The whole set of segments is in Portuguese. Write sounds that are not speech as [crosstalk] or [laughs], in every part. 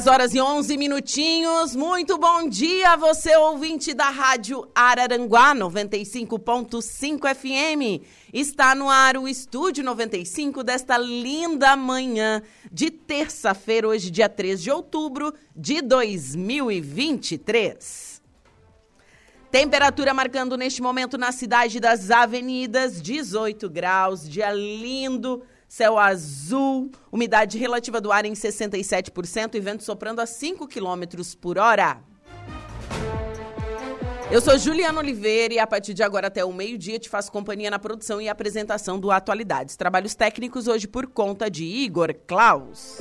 10 horas e 11 minutinhos. Muito bom dia, você ouvinte da Rádio Araranguá 95.5 FM. Está no ar o Estúdio 95 desta linda manhã de terça-feira, hoje, dia 3 de outubro de 2023. Temperatura marcando neste momento na cidade das avenidas 18 graus, dia lindo céu azul, umidade relativa do ar em 67% e vento soprando a 5 km por hora. Eu sou Juliana Oliveira e a partir de agora até o meio-dia te faço companhia na produção e apresentação do Atualidades. Trabalhos técnicos hoje por conta de Igor Klaus.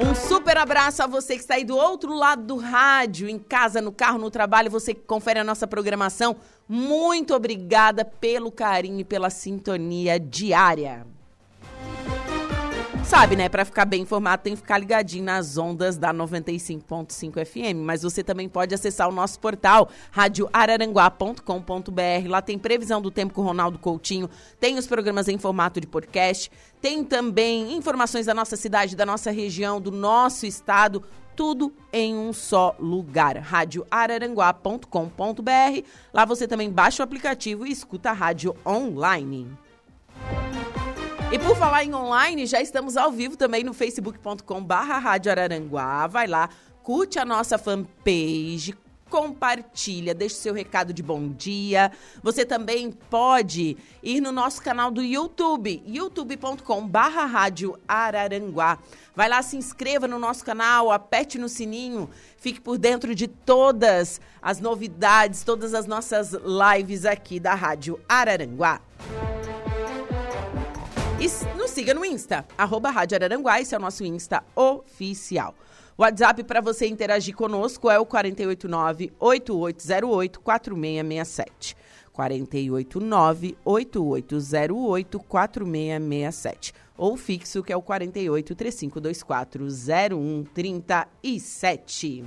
Um super abraço a você que está aí do outro lado do rádio, em casa, no carro, no trabalho, você que confere a nossa programação. Muito obrigada pelo carinho e pela sintonia diária. Sabe, né? Para ficar bem informado, tem que ficar ligadinho nas ondas da 95.5 FM. Mas você também pode acessar o nosso portal, radioararanguá.com.br. Lá tem previsão do tempo com o Ronaldo Coutinho, tem os programas em formato de podcast, tem também informações da nossa cidade, da nossa região, do nosso estado tudo em um só lugar. radioararanguá.com.br. Lá você também baixa o aplicativo e escuta a rádio online. E por falar em online, já estamos ao vivo também no facebook.com barra Rádio Araranguá. Vai lá, curte a nossa fanpage, compartilha, deixe seu recado de bom dia. Você também pode ir no nosso canal do YouTube, youtube.com barra Rádio Araranguá. Vai lá, se inscreva no nosso canal, aperte no sininho, fique por dentro de todas as novidades, todas as nossas lives aqui da Rádio Araranguá. E nos siga no Insta, arroba Rádio Araranguá, esse é o nosso Insta oficial. O WhatsApp para você interagir conosco é o 489-8808-4667. 489-8808-4667. Ou fixo, que é o 48 3524 0137.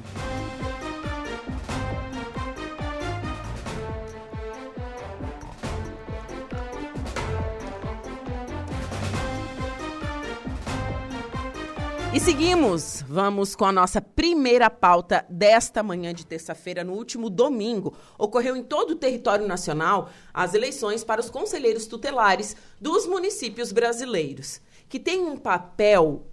E seguimos, vamos com a nossa primeira pauta desta manhã de terça-feira. No último domingo, ocorreu em todo o território nacional as eleições para os conselheiros tutelares dos municípios brasileiros, que têm um papel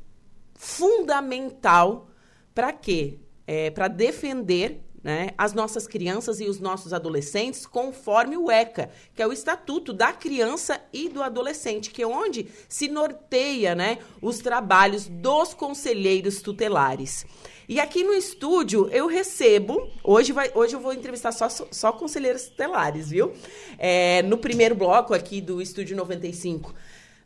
fundamental para quê? É, para defender né, as nossas crianças e os nossos adolescentes conforme o ECA, que é o Estatuto da Criança e do Adolescente, que é onde se norteia né, os trabalhos dos conselheiros tutelares. E aqui no estúdio eu recebo, hoje, vai, hoje eu vou entrevistar só, só conselheiros tutelares, viu? É, no primeiro bloco aqui do Estúdio 95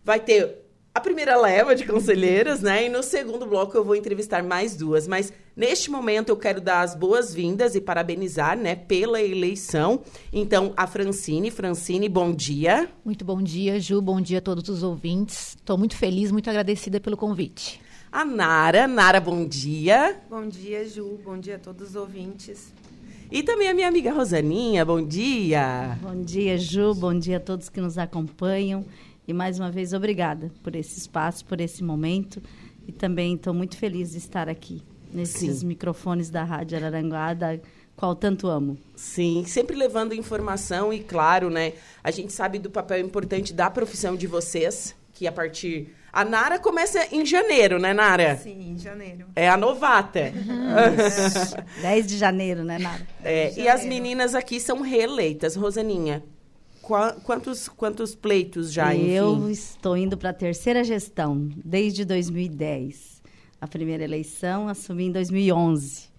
vai ter a primeira leva de conselheiras, né? E no segundo bloco eu vou entrevistar mais duas. Mas neste momento eu quero dar as boas-vindas e parabenizar, né, pela eleição. Então, a Francine. Francine, bom dia. Muito bom dia, Ju. Bom dia a todos os ouvintes. Estou muito feliz, muito agradecida pelo convite. A Nara. Nara, bom dia. Bom dia, Ju. Bom dia a todos os ouvintes. E também a minha amiga Rosaninha, bom dia. Bom dia, Ju. Bom dia a todos que nos acompanham. E mais uma vez, obrigada por esse espaço, por esse momento. E também estou muito feliz de estar aqui nesses Sim. microfones da Rádio Araranguá, da qual tanto amo. Sim, sempre levando informação e, claro, né? A gente sabe do papel importante da profissão de vocês, que a partir. A Nara começa em janeiro, né, Nara? Sim, em janeiro. É a novata. [laughs] Uhum. 10 de janeiro, né, Nara? É, e as meninas aqui são reeleitas. Rosaninha, quantos, quantos pleitos já, Eu estou indo para a terceira gestão, desde 2010. a primeira eleição, assumi em 2011.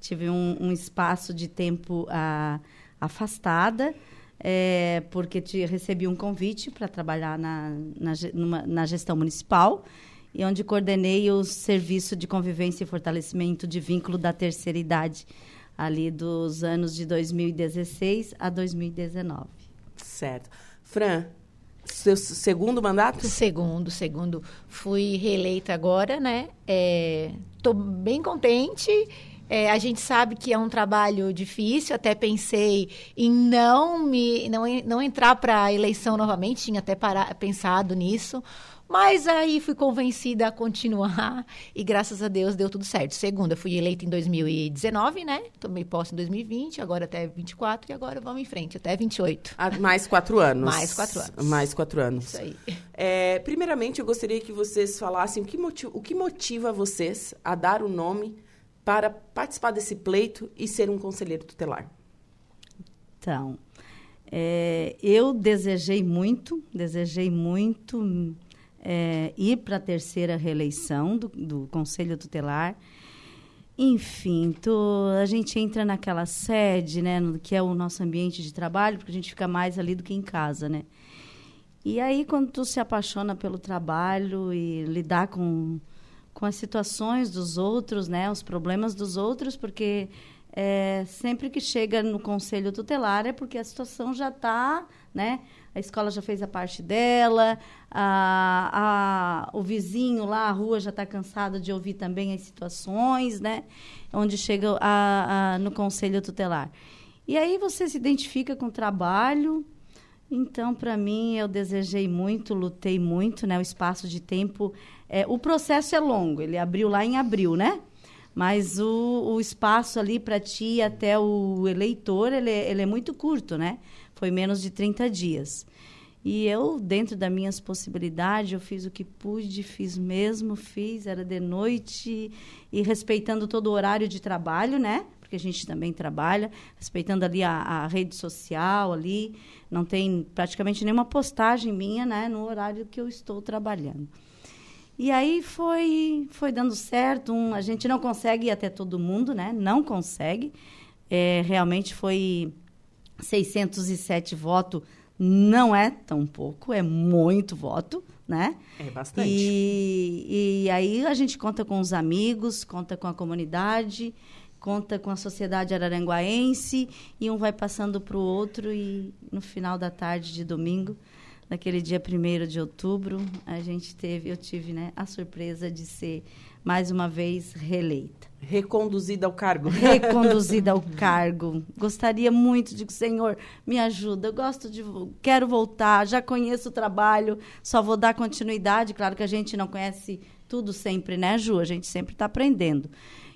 Tive um, um espaço de tempo ah, afastada, é, porque te, recebi um convite para trabalhar na, na, numa, na gestão municipal, e onde coordenei o serviço de convivência e fortalecimento de vínculo da terceira idade, ali dos anos de 2016 a 2019. Certo. Fran, seu segundo mandato? Segundo, segundo. Fui reeleita agora, né? Estou é, bem contente. É, a gente sabe que é um trabalho difícil, até pensei em não me não, não entrar para a eleição novamente, tinha até para, pensado nisso, mas aí fui convencida a continuar e graças a Deus deu tudo certo. Segunda, fui eleita em 2019, né? Tomei posse em 2020, agora até 24 e agora vamos em frente, até 28. Ah, mais quatro anos. Mais quatro anos. Mais quatro anos. Isso aí. É, primeiramente, eu gostaria que vocês falassem o que, motiva, o que motiva vocês a dar o nome para participar desse pleito e ser um conselheiro tutelar. Então, é, eu desejei muito, desejei muito é, ir para a terceira reeleição do, do Conselho Tutelar. Enfim, tô, a gente entra naquela sede, né, no, que é o nosso ambiente de trabalho, porque a gente fica mais ali do que em casa, né? E aí, quando tu se apaixona pelo trabalho e lidar com, com as situações dos outros, né, os problemas dos outros, porque é, sempre que chega no conselho tutelar é porque a situação já está, né? A escola já fez a parte dela, a, a, o vizinho lá, a rua já está cansado de ouvir também as situações, né? Onde chega a, a, no conselho tutelar. E aí você se identifica com o trabalho. Então, para mim, eu desejei muito, lutei muito, né? O espaço de tempo. É, o processo é longo, ele abriu lá em abril, né? Mas o, o espaço ali para ti até o eleitor, ele, é, ele é muito curto, né? Foi menos de 30 dias. E eu, dentro das minhas possibilidades, eu fiz o que pude, fiz mesmo, fiz, era de noite e respeitando todo o horário de trabalho, né? Porque a gente também trabalha, respeitando ali a, a rede social ali, não tem praticamente nenhuma postagem minha, né, no horário que eu estou trabalhando. E aí foi, foi dando certo. Um, a gente não consegue ir até todo mundo, né? Não consegue. É, realmente foi 607 votos. Não é tão pouco, é muito voto, né? É bastante. E, e aí a gente conta com os amigos, conta com a comunidade, conta com a sociedade araranguaense e um vai passando para o outro e no final da tarde de domingo naquele dia 1 de outubro, a gente teve, eu tive, né, a surpresa de ser mais uma vez reeleita. Reconduzida ao cargo. [laughs] Reconduzida ao cargo. Gostaria muito de que senhor me ajuda. Eu gosto de quero voltar, já conheço o trabalho, só vou dar continuidade, claro que a gente não conhece tudo sempre, né, Ju? A gente sempre está aprendendo.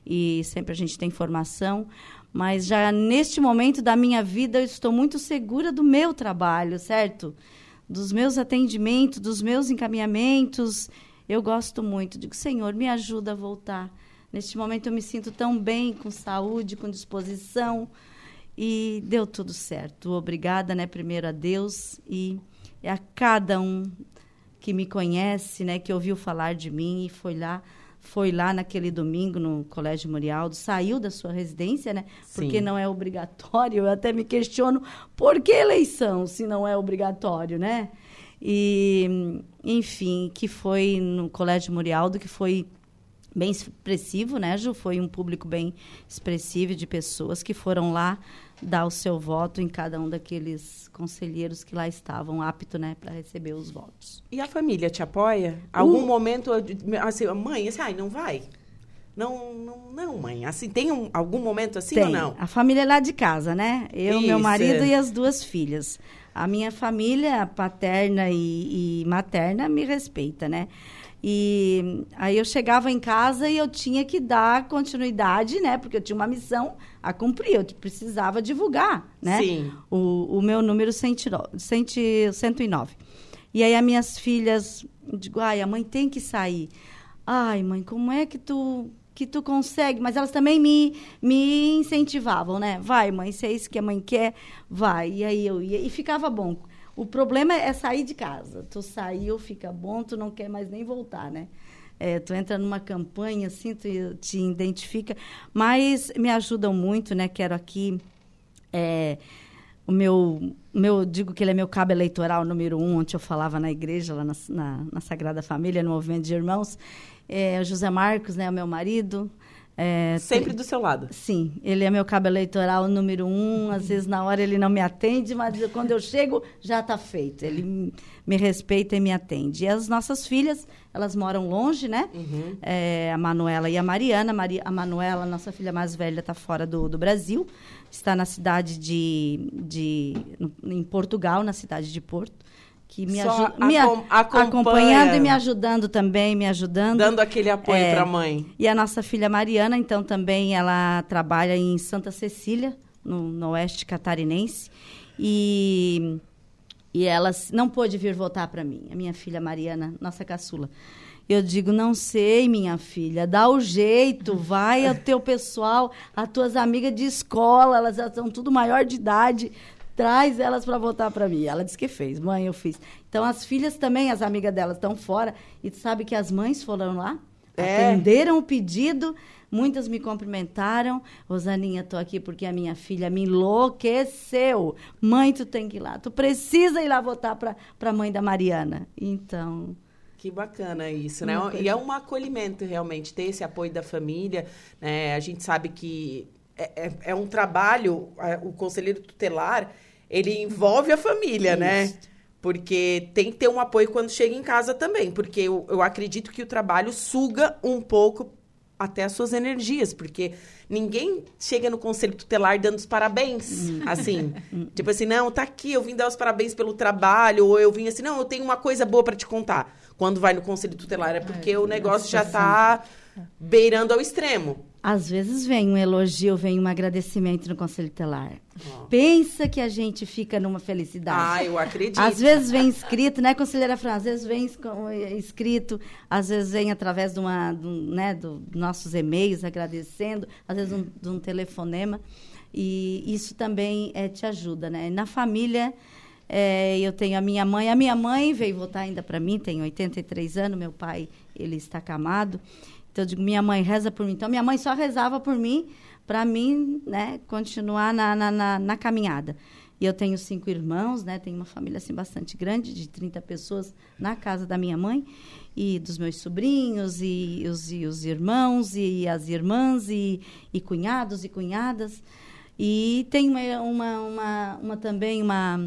E sempre a gente tem formação, mas já neste momento da minha vida eu estou muito segura do meu trabalho, certo? dos meus atendimentos, dos meus encaminhamentos. Eu gosto muito. Digo, Senhor, me ajuda a voltar. Neste momento eu me sinto tão bem, com saúde, com disposição. E deu tudo certo. Obrigada, né, primeiro a Deus e a cada um que me conhece, né, que ouviu falar de mim e foi lá foi lá naquele domingo no Colégio Morialdo, saiu da sua residência, né? Porque não é obrigatório. Eu até me questiono por que eleição se não é obrigatório, né? E, enfim, que foi no Colégio Morialdo, que foi bem expressivo, né, Ju? Foi um público bem expressivo de pessoas que foram lá dar o seu voto em cada um daqueles conselheiros que lá estavam aptos, né, para receber os votos. E a família te apoia? Algum momento, assim, mãe, assim, ai, não vai? Não, não, não, mãe. Assim, tem um, algum momento assim tem. ou não? A família é lá de casa, né? Eu, Isso. meu marido e as duas filhas. A minha família paterna e, e materna me respeita, né? E aí eu chegava em casa e eu tinha que dar continuidade, né? Porque eu tinha uma missão a cumprir, eu precisava divulgar, né? Sim. O, o meu número 109. E aí as minhas filhas, digo, ai, a mãe tem que sair. Ai, mãe, como é que tu que tu consegue? Mas elas também me, me incentivavam, né? Vai, mãe, se é isso que a mãe quer, vai. E aí eu ia e ficava bom. O problema é sair de casa. Tu saiu, fica bom, tu não quer mais nem voltar, né? é, tu entra numa campanha, assim, tu te identifica, mas me ajudam muito, né? Quero aqui é, o meu, meu, digo que ele é meu cabo eleitoral número um, onde eu falava na igreja, lá na, na, na Sagrada Família, no Movimento de Irmãos, é, José Marcos, né, o meu marido, é, Sempre do seu lado. Sim, ele é meu cabo eleitoral número um. [laughs] Às vezes na hora ele não me atende, mas quando eu chego já está feito. Ele me respeita e me atende. E as nossas filhas, elas moram longe, né? Uhum. É, a Manuela e a Mariana. Maria, a Manuela, nossa filha mais velha, está fora do, do Brasil. Está na cidade de, de. em Portugal, na cidade de Porto que me, ajuda, me acompanhando e me ajudando também, me ajudando. Dando aquele apoio é, para a mãe. E a nossa filha Mariana, então, também ela trabalha em Santa Cecília, no, no oeste catarinense. E, e ela não pôde vir voltar para mim, a minha filha Mariana, nossa caçula. Eu digo, não sei, minha filha, dá o jeito, vai ao teu pessoal, as tuas amigas de escola, elas já são tudo maior de idade, traz elas para voltar para mim. Ela disse que fez, mãe, eu fiz. Então as filhas também, as amigas delas estão fora e sabe que as mães foram lá, é. atenderam o pedido, muitas me cumprimentaram. Rosaninha, tô aqui porque a minha filha me enlouqueceu. Mãe, tu tem que ir lá, tu precisa ir lá votar para a mãe da Mariana. Então, que bacana isso, né? E é um acolhimento realmente ter esse apoio da família. Né? A gente sabe que é, é, é um trabalho, o conselheiro tutelar, ele envolve a família, né? Isso. né? Porque tem que ter um apoio quando chega em casa também. Porque eu, eu acredito que o trabalho suga um pouco até as suas energias, porque ninguém chega no conselho tutelar dando os parabéns, hum. assim. [laughs] tipo assim, não, tá aqui, eu vim dar os parabéns pelo trabalho, ou eu vim assim, não, eu tenho uma coisa boa para te contar. Quando vai no conselho tutelar é porque é, o negócio já tá beirando ao extremo. Às vezes vem um elogio, vem um agradecimento no conselho telar. Oh. Pensa que a gente fica numa felicidade. Ah, eu acredito. Às vezes vem escrito, né, conselheira Fran? Às vezes vem escrito, às vezes vem através de uma, do, né, dos nossos e-mails agradecendo, às vezes um, de um telefonema. E isso também é, te ajuda, né? Na família, é, eu tenho a minha mãe. A minha mãe veio votar ainda para mim, tem 83 anos. Meu pai, ele está acamado. Então, eu digo, minha mãe reza por mim. Então, minha mãe só rezava por mim, para mim, né, continuar na, na, na, na, caminhada. E eu tenho cinco irmãos, né, tenho uma família, assim, bastante grande, de 30 pessoas na casa da minha mãe, e dos meus sobrinhos, e os, e os irmãos, e as irmãs, e, e cunhados e cunhadas. E tenho uma, uma, uma, uma também, uma...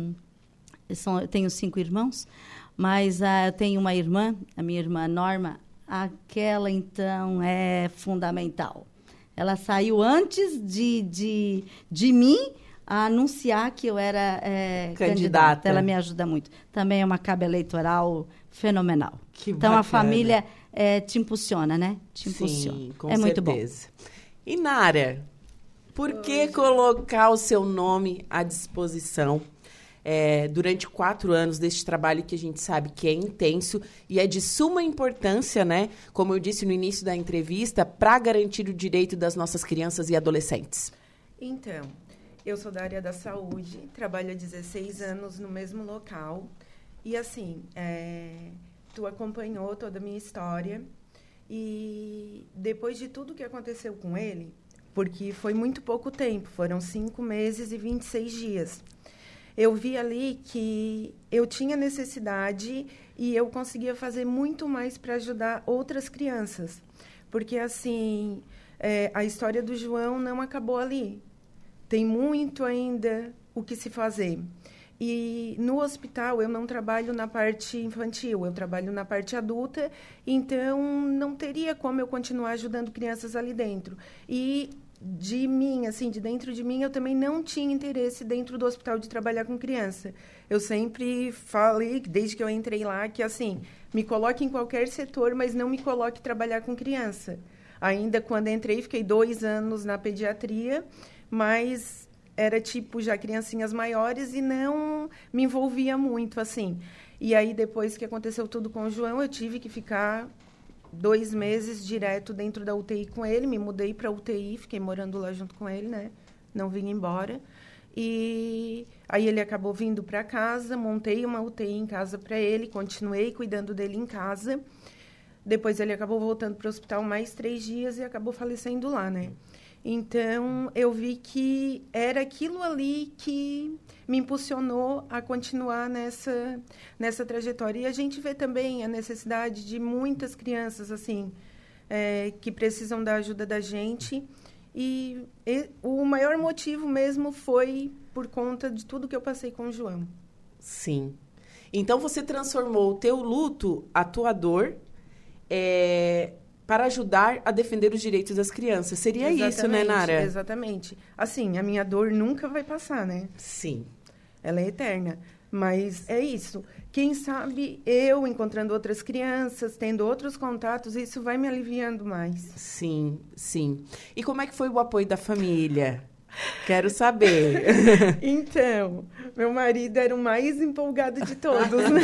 São, eu tenho cinco irmãos, mas uh, eu tenho uma irmã, a minha irmã Norma, aquela então é fundamental. Ela saiu antes de, de, de mim a anunciar que eu era é, candidata. candidata. Ela me ajuda muito. Também é uma cabo eleitoral fenomenal. Que então bacana. a família é, te impulsiona, né? Te impulsiona. Sim, com é certeza. muito bom. E Nara, por que colocar o seu nome à disposição é, durante quatro anos deste trabalho que a gente sabe que é intenso e é de suma importância, né? Como eu disse no início da entrevista, para garantir o direito das nossas crianças e adolescentes. Então, eu sou da área da saúde, trabalho há 16 anos no mesmo local. E assim, é, tu acompanhou toda a minha história. E depois de tudo que aconteceu com ele, porque foi muito pouco tempo, foram cinco meses e 26 dias eu vi ali que eu tinha necessidade e eu conseguia fazer muito mais para ajudar outras crianças. Porque, assim, é, a história do João não acabou ali. Tem muito ainda o que se fazer. E no hospital eu não trabalho na parte infantil, eu trabalho na parte adulta, então não teria como eu continuar ajudando crianças ali dentro. E de mim, assim, de dentro de mim, eu também não tinha interesse dentro do hospital de trabalhar com criança. Eu sempre falei, desde que eu entrei lá, que assim, me coloque em qualquer setor, mas não me coloque trabalhar com criança. Ainda quando entrei, fiquei dois anos na pediatria, mas era tipo já criancinhas maiores e não me envolvia muito, assim. E aí, depois que aconteceu tudo com o João, eu tive que ficar dois meses direto dentro da UTI com ele. Me mudei para UTI, fiquei morando lá junto com ele, né? Não vim embora. E aí ele acabou vindo para casa, montei uma UTI em casa para ele, continuei cuidando dele em casa. Depois ele acabou voltando para o hospital mais três dias e acabou falecendo lá, né? Então, eu vi que era aquilo ali que me impulsionou a continuar nessa, nessa trajetória. E a gente vê também a necessidade de muitas crianças, assim, é, que precisam da ajuda da gente. E, e o maior motivo mesmo foi por conta de tudo que eu passei com o João. Sim. Então, você transformou o teu luto, a tua dor, é, para ajudar a defender os direitos das crianças. Seria Exatamente, isso, né, Nara? Exatamente. Assim, a minha dor nunca vai passar, né? Sim. Ela é eterna. Mas é isso. Quem sabe eu encontrando outras crianças, tendo outros contatos, isso vai me aliviando mais. Sim, sim. E como é que foi o apoio da família? Quero saber. [laughs] então, meu marido era o mais empolgado de todos, né?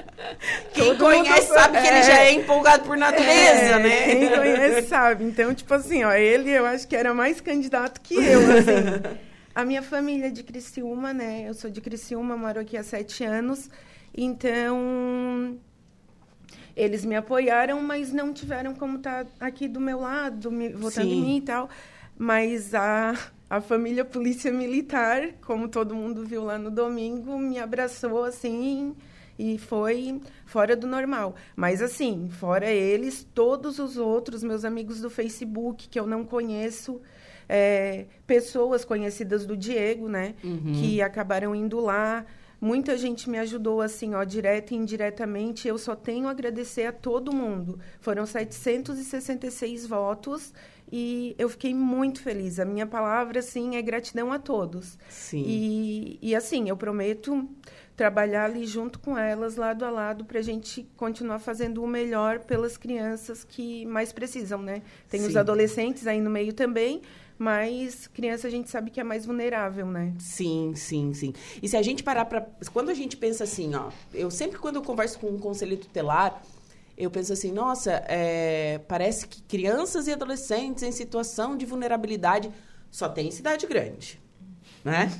[laughs] Quem Todo conhece mundo- sabe que ele é. já é empolgado por natureza, É, né? Quem conhece sabe. Então, tipo assim, ó, ele eu acho que era mais candidato que eu, assim. A minha família é de Criciúma, né? Eu sou de Criciúma, moro aqui há sete anos. Então, eles me apoiaram, mas não tiveram como estar aqui do meu lado, me, votando Sim. em mim e tal. Mas a, a família Polícia Militar, como todo mundo viu lá no domingo, me abraçou assim e foi fora do normal. Mas assim, fora eles, todos os outros, meus amigos do Facebook, que eu não conheço, é, pessoas conhecidas do Diego, né? Que acabaram indo lá. Muita gente me ajudou, assim, ó, direta e indiretamente. Eu só tenho a agradecer a todo mundo. Foram 766 votos e eu fiquei muito feliz. A minha palavra, assim, é gratidão a todos. Sim. E, e assim, eu prometo trabalhar ali junto com elas, lado a lado, para a gente continuar fazendo o melhor pelas crianças que mais precisam, né? Tem os Sim. adolescentes aí no meio também, mas criança a gente sabe que é mais vulnerável, né? Sim, sim, sim. E se a gente parar para. Quando a gente pensa assim, ó. Eu sempre, quando eu converso com um conselheiro tutelar, eu penso assim, nossa, é, parece que crianças e adolescentes em situação de vulnerabilidade só tem em cidade grande. Né?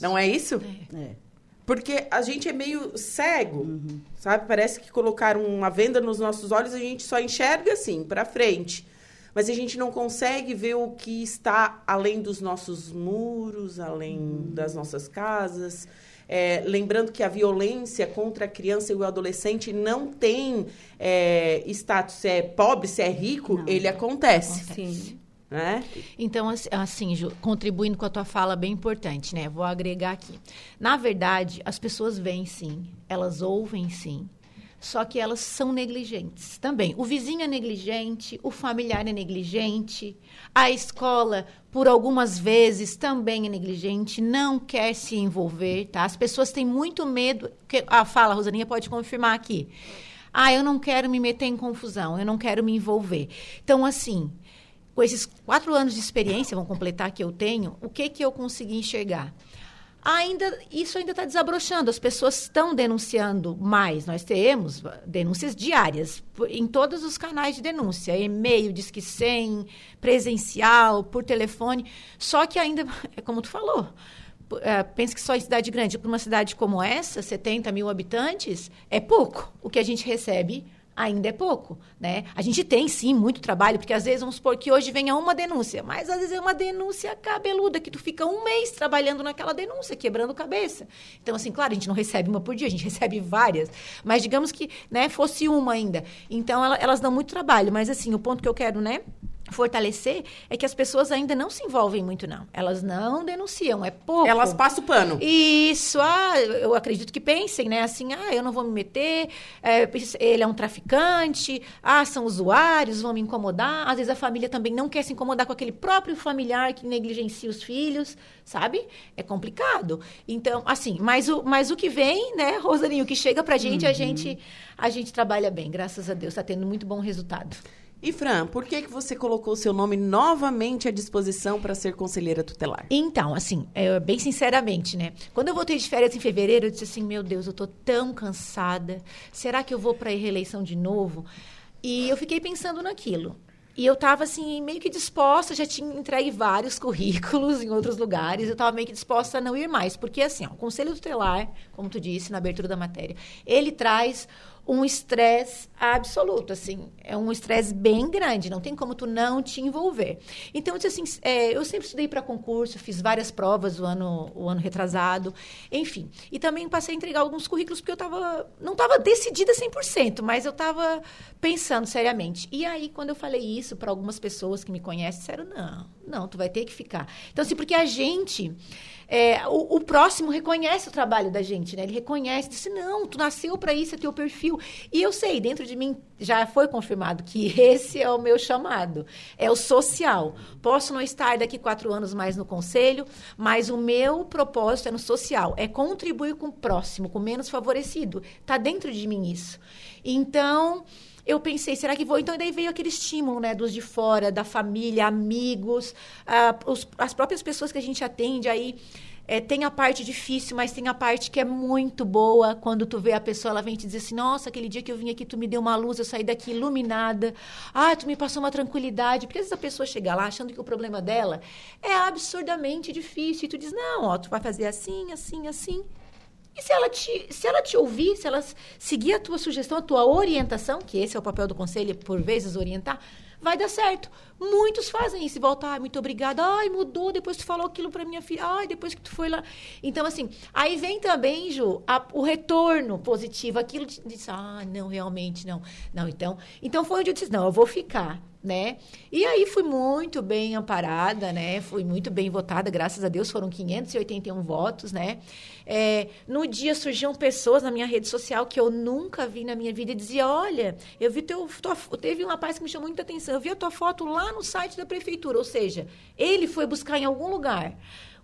Não é isso? É. Porque a gente é meio cego, sabe? Parece que colocaram uma venda nos nossos olhos a gente só enxerga assim, para frente. Mas a gente não consegue ver o que está além dos nossos muros, além das nossas casas. É, lembrando que a violência contra a criança e o adolescente não tem é, status, se é pobre, se é rico, ele acontece. Sim. Né? Então, ass- assim, Ju, contribuindo com a tua fala, bem importante, né? Vou agregar aqui. Na verdade, as pessoas veem sim, elas ouvem sim, só que elas são negligentes também. O vizinho é negligente, o familiar é negligente, a escola, por algumas vezes, também é negligente, não quer se envolver, tá? As pessoas têm muito medo. Que, ah, fala, Rosaninha, pode confirmar aqui. Ah, eu não quero me meter em confusão, eu não quero me envolver. Então, assim, com esses quatro anos de experiência, vamos completar que eu tenho, o que que eu consegui enxergar? Ainda, isso ainda está desabrochando, as pessoas estão denunciando mais. Nós temos denúncias diárias em todos os canais de denúncia, e-mail, disque 100, presencial, por telefone. Só que ainda, [laughs] é como tu falou, é, pensa que só em cidade grande, para uma cidade como essa, 70 mil habitantes, é pouco. O que a gente recebe ainda é pouco, né? A gente tem sim muito trabalho, porque às vezes vamos supor que hoje venha uma denúncia, mas às vezes é uma denúncia cabeluda que tu fica um mês trabalhando naquela denúncia, quebrando cabeça. Então assim, claro, a gente não recebe uma por dia, a gente [laughs] recebe várias, mas digamos que, né, fosse uma ainda. Então ela- elas dão muito trabalho, mas assim, o ponto que eu quero, né, fortalecer é que as pessoas ainda não se envolvem muito não. Elas não denunciam, é pouco. Elas passam o pano. Isso, ah, eu acredito que pensem, né? Assim, ah, eu não vou me meter, é, ele é um traficante, ah, são usuários, vão me incomodar. Às vezes a família também não quer se incomodar com aquele próprio familiar que negligencia os filhos, sabe? É complicado. Então, assim, mas o, mas o que vem, né, Rosalinho, o que chega pra gente, a gente a gente trabalha bem, graças a Deus, tá tendo muito bom resultado. E Fran, por que, que você colocou o seu nome novamente à disposição para ser conselheira tutelar? Então, assim, é, bem sinceramente, né? Quando eu voltei de férias em fevereiro, eu disse assim: meu Deus, eu tô tão cansada. Será que eu vou para a reeleição de novo? E eu fiquei pensando naquilo. E eu estava assim, meio que disposta, já tinha entregue vários [laughs] currículos em outros lugares, eu estava meio que disposta a não ir mais. Porque, assim, ó, o Conselho Tutelar, como tu disse na abertura da matéria, ele traz um estresse absoluto, assim, é um estresse bem grande, não tem como tu não te envolver. Então, assim, é, eu sempre estudei para concurso, fiz várias provas o ano, o ano retrasado, enfim. E também passei a entregar alguns currículos porque eu tava, não estava decidida 100%, mas eu estava pensando seriamente. E aí, quando eu falei isso para algumas pessoas que me conhecem, disseram, não, não, tu vai ter que ficar. Então, assim, porque a gente é, o, o, próximo reconhece o trabalho da gente, né? Ele reconhece, disse, não, tu nasceu para isso, é teu perfil. E eu sei, dentro de mim já foi confirmado que [laughs] esse é o meu chamado, é o social. Posso não estar daqui quatro anos mais no conselho, mas o meu propósito é no social, é contribuir com o próximo, com o menos favorecido. Está dentro de mim isso. Então eu pensei, será que vou? Então, daí veio aquele estímulo, né, dos de fora, da família, amigos, os, as próprias pessoas que a gente atende aí. É, tem a parte difícil, mas tem a parte que é muito boa. Quando tu vê a pessoa, ela vem te dizer assim: Nossa, aquele dia que eu vim aqui, tu me deu uma luz, eu saí daqui iluminada. Ah, tu me passou uma tranquilidade. Porque às vezes a pessoa chega lá achando que o problema dela é absurdamente difícil. E tu diz: Não, ó, tu vai fazer assim, assim, assim. E se ela te, se ela te ouvir, se ela seguir a tua sugestão, a tua orientação, que esse é o papel do conselho, por vezes orientar, vai dar certo. Muitos fazem isso voltam, ai, muito obrigada, ai, mudou, depois tu falou aquilo para minha filha, ai, depois que tu foi lá. Então, assim, aí vem também, Ju, a, o retorno positivo, aquilo de, de ah, não, realmente, não. Não, então, então foi onde eu disse, não, eu vou ficar né? E aí fui muito bem amparada, né? Fui muito bem votada, graças a Deus, foram 581 votos, né? É, no dia surgiam pessoas na minha rede social que eu nunca vi na minha vida e dizia, olha, eu vi teu, tua, teve um rapaz que me chamou muita atenção, eu vi a tua foto lá no site da prefeitura, ou seja, ele foi buscar em algum lugar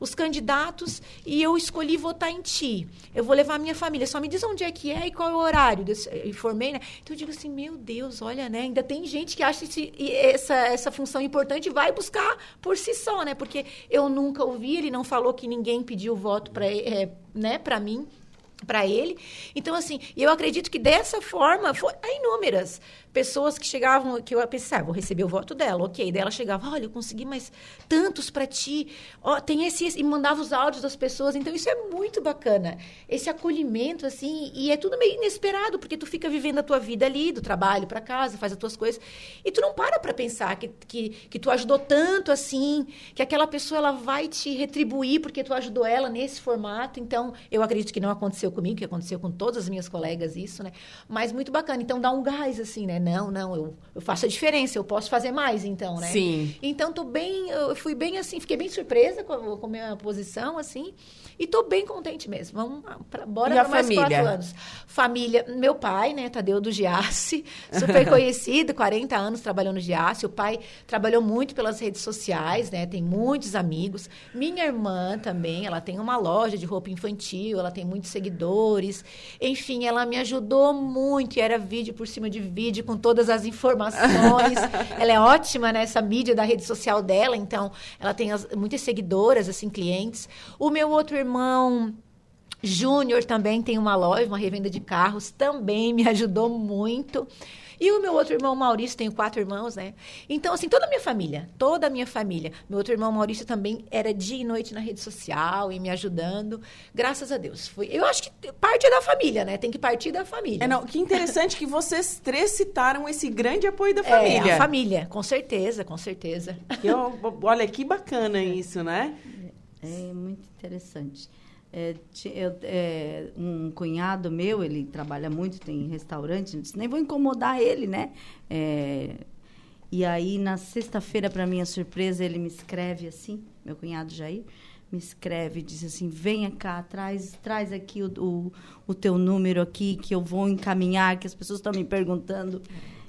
os candidatos e eu escolhi votar em ti. Eu vou levar minha família. Só me diz onde é que é e qual é o horário. Informei, né? Então eu digo assim, meu Deus, olha, né? Ainda tem gente que acha esse, essa, essa função importante e vai buscar por si só, né? Porque eu nunca ouvi, ele não falou que ninguém pediu voto para é, né, mim para ele. Então, assim, eu acredito que dessa forma, foi, há inúmeras pessoas que chegavam, que eu pensei, ah, vou receber o voto dela, ok. Daí ela chegava, olha, eu consegui mais tantos para ti, ó, tem esse, esse, e mandava os áudios das pessoas. Então, isso é muito bacana. Esse acolhimento, assim, e é tudo meio inesperado, porque tu fica vivendo a tua vida ali, do trabalho para casa, faz as tuas coisas, e tu não para para pensar que, que, que tu ajudou tanto assim, que aquela pessoa ela vai te retribuir porque tu ajudou ela nesse formato. Então, eu acredito que não aconteceu comigo, que aconteceu com todas as minhas colegas isso, né? Mas muito bacana. Então, dá um gás, assim, né? Não, não, eu, eu faço a diferença, eu posso fazer mais, então, né? Sim. Então, tô bem, eu fui bem assim, fiquei bem surpresa com, com a minha posição, assim, e tô bem contente mesmo. Vamos pra, bora para mais família? quatro anos. Família, meu pai, né, Tadeu do Giasse, [laughs] super conhecido, 40 anos trabalhando no Giasse. O pai trabalhou muito pelas redes sociais, né, tem muitos amigos. Minha irmã também, ela tem uma loja de roupa infantil, ela tem muitos seguidores. Enfim, ela me ajudou muito, e era vídeo por cima de vídeo, com todas as informações. [laughs] ela é ótima nessa mídia da rede social dela, então ela tem as, muitas seguidoras, assim, clientes. O meu outro irmão Júnior também tem uma loja, uma revenda de carros, também me ajudou muito. E o meu outro irmão Maurício, tenho quatro irmãos, né? Então, assim, toda a minha família, toda a minha família. Meu outro irmão Maurício também era dia e noite na rede social e me ajudando. Graças a Deus. Foi, eu acho que parte é da família, né? Tem que partir da família. É, não, que interessante que vocês três citaram esse grande apoio da família. É, a família, com certeza, com certeza. Eu, olha, que bacana isso, né? É muito interessante. É, eu, é, um cunhado meu, ele trabalha muito, tem restaurante, disse, nem vou incomodar ele, né? É, e aí, na sexta-feira, para minha surpresa, ele me escreve assim, meu cunhado Jair, me escreve, diz assim, venha cá, traz, traz aqui o, o, o teu número aqui, que eu vou encaminhar, que as pessoas estão me perguntando.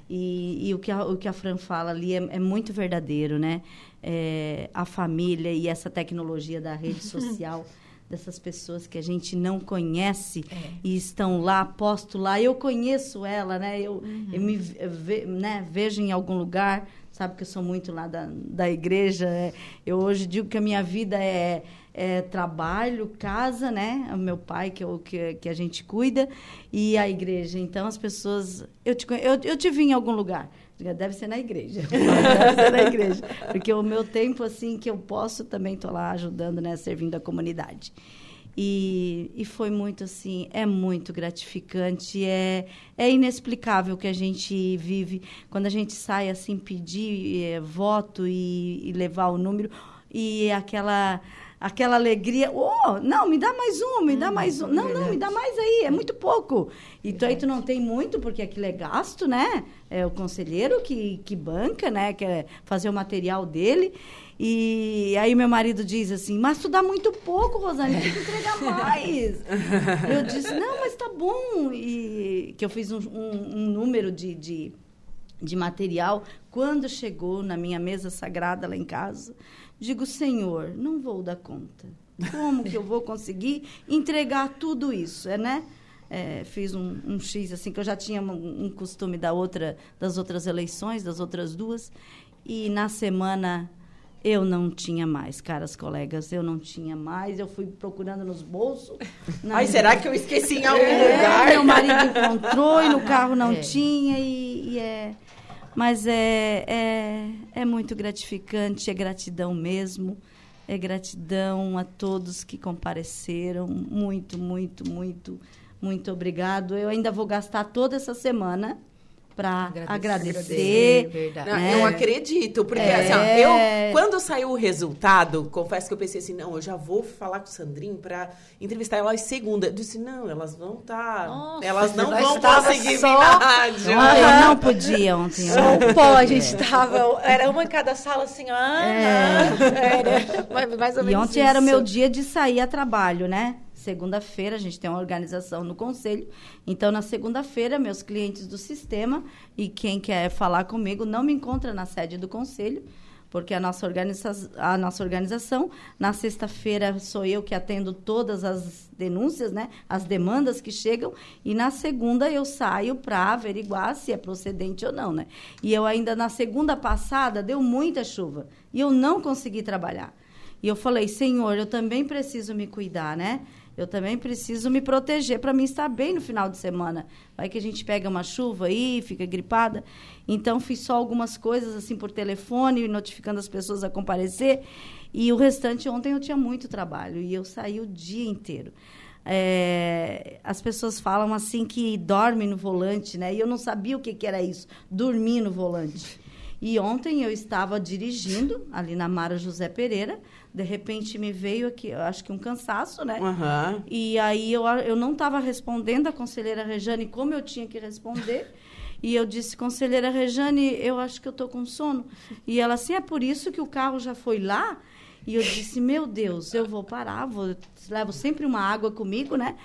E, e, o, que a, o que a Fran fala ali é, é muito verdadeiro, né? É, a família e essa tecnologia da rede [laughs] social dessas pessoas que a gente não conhece é. e estão lá, posto lá. Eu conheço ela, né? Eu, uhum. eu me ve, né, vejo em algum lugar, sabe que eu sou muito lá da, da igreja. É, eu hoje digo que a minha vida é, é trabalho, casa, né? O meu pai, que, eu, que, que a gente cuida, e a igreja. Então, as pessoas... Eu te, eu, eu te vi em algum lugar. Deve ser na igreja. [laughs] Deve ser na igreja. Porque o meu tempo, assim, que eu posso, também estou lá ajudando, né? Servindo a comunidade. E, e foi muito assim, é muito gratificante, é, é inexplicável o que a gente vive quando a gente sai assim pedir é, voto e, e levar o número e aquela aquela alegria, oh, não, me dá mais um, me dá hum, mais um. Não, não, me dá mais aí, é muito pouco. Então aí tu não tem muito, porque aquilo é gasto, né? É o conselheiro que, que banca, né? Quer fazer o material dele. E aí meu marido diz assim, mas tu dá muito pouco, Rosane, tem que entregar mais. [laughs] eu disse, não, mas tá bom. E que eu fiz um, um, um número de, de, de material. Quando chegou na minha mesa sagrada lá em casa, digo, Senhor, não vou dar conta. Como que eu vou conseguir entregar tudo isso, é, né? É, fiz um, um, X assim que eu já tinha um, um costume da outra das outras eleições, das outras duas, e na semana eu não tinha mais, caras colegas, eu não tinha mais. Eu fui procurando nos bolsos. [laughs] Ai, será que eu esqueci em algum é, lugar? Meu marido [laughs] encontrou e no carro não é. tinha e, e, é. Mas é, é, é muito gratificante, é gratidão mesmo. É gratidão a todos que compareceram. Muito, muito, muito, muito obrigado. Eu ainda vou gastar toda essa semana para agradecer. agradecer não, né? Eu acredito, porque é... assim, ó, eu, quando saiu o resultado, confesso que eu pensei assim, não, eu já vou falar com o Sandrinho para entrevistar elas segunda. Eu disse, não, elas vão estar, tá, elas não vão conseguir só... vir na rádio. Eu não podia ontem. Só pó, a gente tava, era uma em cada sala assim, ah, é. era mais ou menos E ontem isso. era o meu dia de sair a trabalho, né? Segunda-feira, a gente tem uma organização no conselho. Então, na segunda-feira, meus clientes do sistema e quem quer falar comigo não me encontra na sede do conselho, porque a nossa, organiza a nossa organização, na sexta-feira sou eu que atendo todas as denúncias, né, as demandas que chegam, e na segunda eu saio para averiguar se é procedente ou não, né? E eu ainda na segunda passada deu muita chuva e eu não consegui trabalhar. E eu falei, Senhor, eu também preciso me cuidar, né? Eu também preciso me proteger para mim estar bem no final de semana. Vai que a gente pega uma chuva aí, fica gripada. Então, fiz só algumas coisas assim por telefone, notificando as pessoas a comparecer. E o restante, ontem eu tinha muito trabalho e eu saí o dia inteiro. É, as pessoas falam assim que dorme no volante, né? E eu não sabia o que, que era isso, dormir no volante. E ontem eu estava dirigindo ali na Mara José Pereira, de repente me veio aqui, acho que um cansaço, né? Uhum. E aí eu, eu não estava respondendo a conselheira Rejane como eu tinha que responder. [laughs] E eu disse, conselheira Rejane, eu acho que eu estou com sono. E ela assim, é por isso que o carro já foi lá? E eu disse, meu Deus, eu vou parar, vou, levo sempre uma água comigo, né?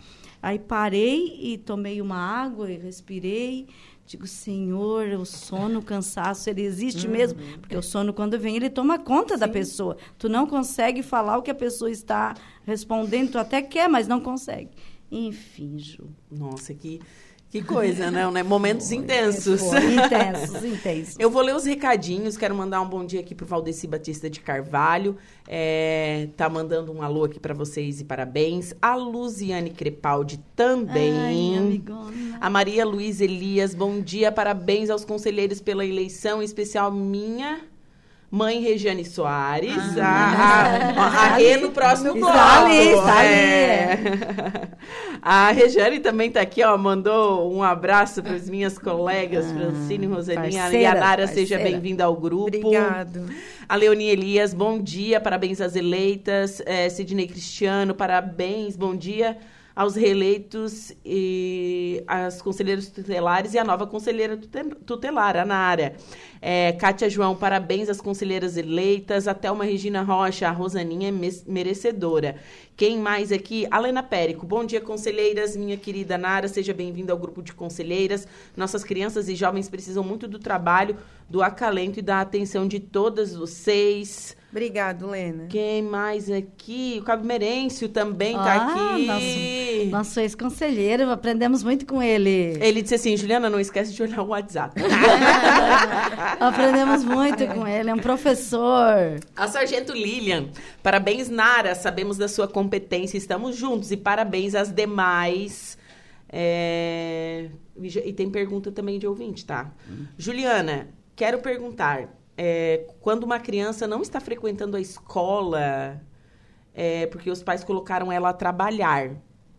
Aí parei e tomei uma água e respirei. Digo, Senhor, o sono, o cansaço, ele existe uhum. mesmo? Porque o sono, quando vem, ele toma conta Sim. da pessoa. Tu não consegue falar o que a pessoa está respondendo, tu até quer, mas não consegue. Enfim, Ju. Nossa, que que coisa, não, né? Momentos foi, intensos. Intensos, intensos. [laughs] Eu vou ler os recadinhos. Quero mandar um bom dia aqui pro Valdeci Batista de Carvalho. É, tá mandando um alô aqui para vocês e parabéns. A Luziane Crepaldi também. Ai, a Maria Luiz Elias, bom dia. Parabéns aos conselheiros pela eleição, em especial minha Mãe Regiane Soares, ah, a, a, a Rê no próximo bloco. Está ali, está é. ali. [laughs] A Regiane também está aqui, ó, mandou um abraço para as minhas colegas, ah, Francine, Roselinha e a Nara, seja bem-vinda ao grupo. Obrigado. A Leonie Elias, bom dia, parabéns às eleitas. É, Sidney Cristiano, parabéns, bom dia aos reeleitos e as conselheiras tutelares e a nova conselheira tutelar, a Nara. É, Kátia João, parabéns às conselheiras eleitas. Até uma Regina Rocha, a Rosaninha é merecedora. Quem mais aqui? Alena Périco. Bom dia, conselheiras. Minha querida Nara, seja bem-vinda ao grupo de conselheiras. Nossas crianças e jovens precisam muito do trabalho, do acalento e da atenção de todas vocês. Obrigado, Lena. Quem mais aqui? O Cabo Merêncio também está ah, aqui. Nosso, nosso ex-conselheiro, aprendemos muito com ele. Ele disse assim, Juliana, não esquece de olhar o WhatsApp. [laughs] aprendemos muito com ele, é um professor. A Sargento Lilian, parabéns, Nara, sabemos da sua competência, estamos juntos. E parabéns às demais... É... E tem pergunta também de ouvinte, tá? Hum. Juliana, quero perguntar é, quando uma criança não está frequentando a escola, é, porque os pais colocaram ela a trabalhar.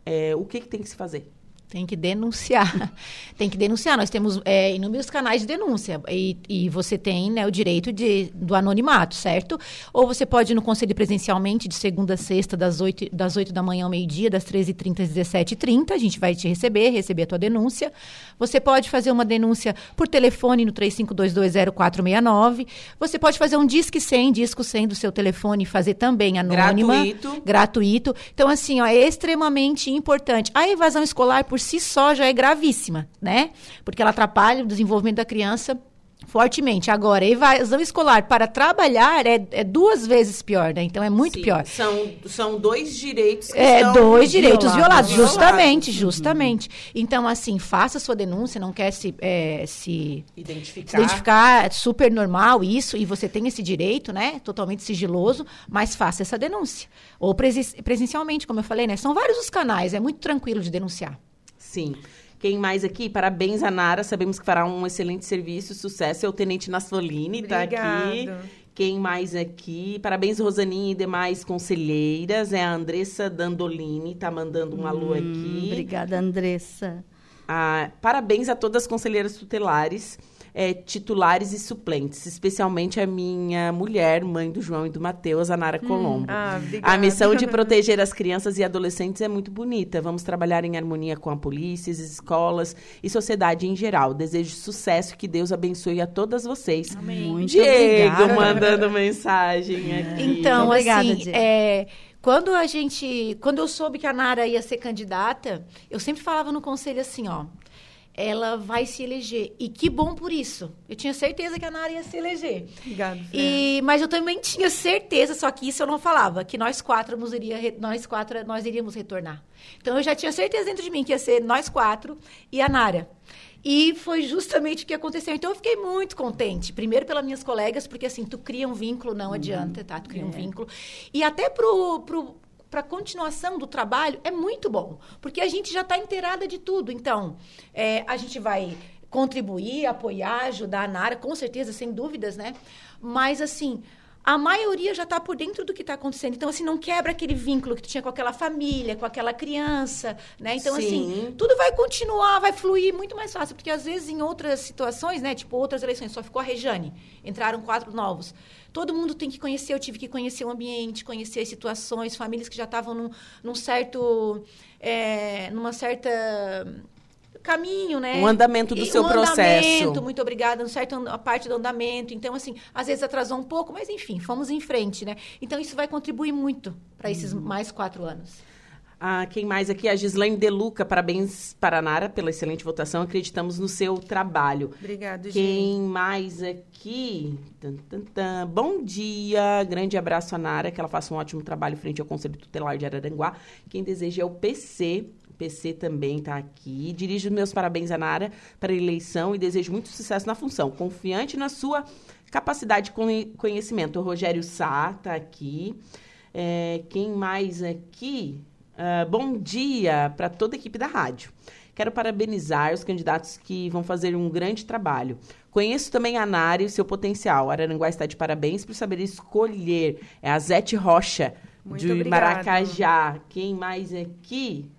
É, o que, que tem que se fazer? Tem que denunciar. [laughs] tem que denunciar. Nós temos é, inúmeros canais de denúncia. E, e você tem né, o direito de, do anonimato, certo? Ou você pode ir no conselho presencialmente, de segunda a sexta, das 8, das 8 da manhã ao meio-dia, das 13h30 às 17h30. A gente vai te receber, receber a tua denúncia. Você pode fazer uma denúncia por telefone no 35220469. Você pode fazer um disque 100, disco 100 do seu telefone, fazer também anônima. Gratuito. Gratuito. Então, assim, ó, é extremamente importante. A evasão escolar, por si só já é gravíssima, né? Porque ela atrapalha o desenvolvimento da criança fortemente. Agora, evasão escolar para trabalhar é, é, duas vezes pior, né? Então é muito Sim, pior. São, são dois direitos que É, dois direitos violados, violados. justamente, justamente. Então, assim, faça sua denúncia, não quer se, é, se Identificar. se identificar, é super normal isso, e você tem esse direito, né? Totalmente sigiloso, mas faça essa denúncia. Ou presen- presencialmente, como eu falei, né? São vários os canais, é muito tranquilo de denunciar. Sim. Quem mais aqui? Parabéns, a Nara. Sabemos que fará um excelente serviço, sucesso. É o Tenente Nassolini, tá aqui. Quem mais aqui? Parabéns, Rosaninha e demais conselheiras. É a Andressa Dandolini, tá mandando um alô Hum, aqui. Obrigada, Andressa. Ah, parabéns a todas as conselheiras tutelares, eh, titulares e suplentes, especialmente a minha mulher, mãe do João e do Matheus, a Nara Colombo. Ah. A missão de proteger as crianças e adolescentes é muito bonita. Vamos trabalhar em harmonia com a polícia, as escolas e sociedade em geral. Desejo sucesso e que Deus abençoe a todas vocês. Muito Diego obrigada. mandando mensagem aqui. Então, Obrigada, assim, Diego. é, quando a gente, quando eu soube que a Nara ia ser candidata, eu sempre falava no conselho assim, ó, ela vai se eleger e que bom por isso. Eu tinha certeza que a Nara ia se eleger. Obrigada. E, mas eu também tinha certeza, só que isso eu não falava, que nós quatro iria, nós quatro nós iríamos retornar. Então eu já tinha certeza dentro de mim que ia ser nós quatro e a Nara. E foi justamente o que aconteceu. Então eu fiquei muito contente. Primeiro pelas minhas colegas, porque assim, tu cria um vínculo, não adianta, tá? Tu cria um vínculo. E até pro, pro para continuação do trabalho é muito bom, porque a gente já está inteirada de tudo. Então, é, a gente vai contribuir, apoiar, ajudar a Nara, com certeza, sem dúvidas, né? Mas, assim, a maioria já está por dentro do que está acontecendo. Então, assim, não quebra aquele vínculo que tu tinha com aquela família, com aquela criança, né? Então, Sim. assim, tudo vai continuar, vai fluir muito mais fácil. Porque, às vezes, em outras situações, né? Tipo, outras eleições, só ficou a Rejane. Entraram quatro novos. Todo mundo tem que conhecer, eu tive que conhecer o ambiente, conhecer as situações, famílias que já estavam num, num certo... é, numa certa caminho, né? Um andamento do E seu um processo. Andamento, muito obrigada, um certo a parte do andamento. Então, assim, às vezes atrasou um pouco, mas enfim, fomos em frente, né? Então, isso vai contribuir muito para esses Uhum. mais quatro anos. Ah, quem mais aqui? A Gislaine Deluca. Parabéns para a Nara pela excelente votação. Acreditamos no seu trabalho. Obrigado, gente. Quem mais aqui? Tan, tan, tan. Bom dia, grande abraço a Nara, que ela faça um ótimo trabalho frente ao Conselho Tutelar de Araranguá. Quem deseja é o PC. O PC também está aqui. Dirijo meus parabéns a Nara para a eleição e desejo muito sucesso na função. Confiante na sua capacidade de conhe- conhecimento. O Rogério Sá está aqui. É, quem mais aqui? Ah, bom dia para toda a equipe da rádio. Quero parabenizar os candidatos que vão fazer um grande trabalho. Conheço também a Nara e o seu potencial. Araranguá está de parabéns por saber escolher. É a Zete Rocha, Muito de obrigada. Maracajá. Quem mais aqui?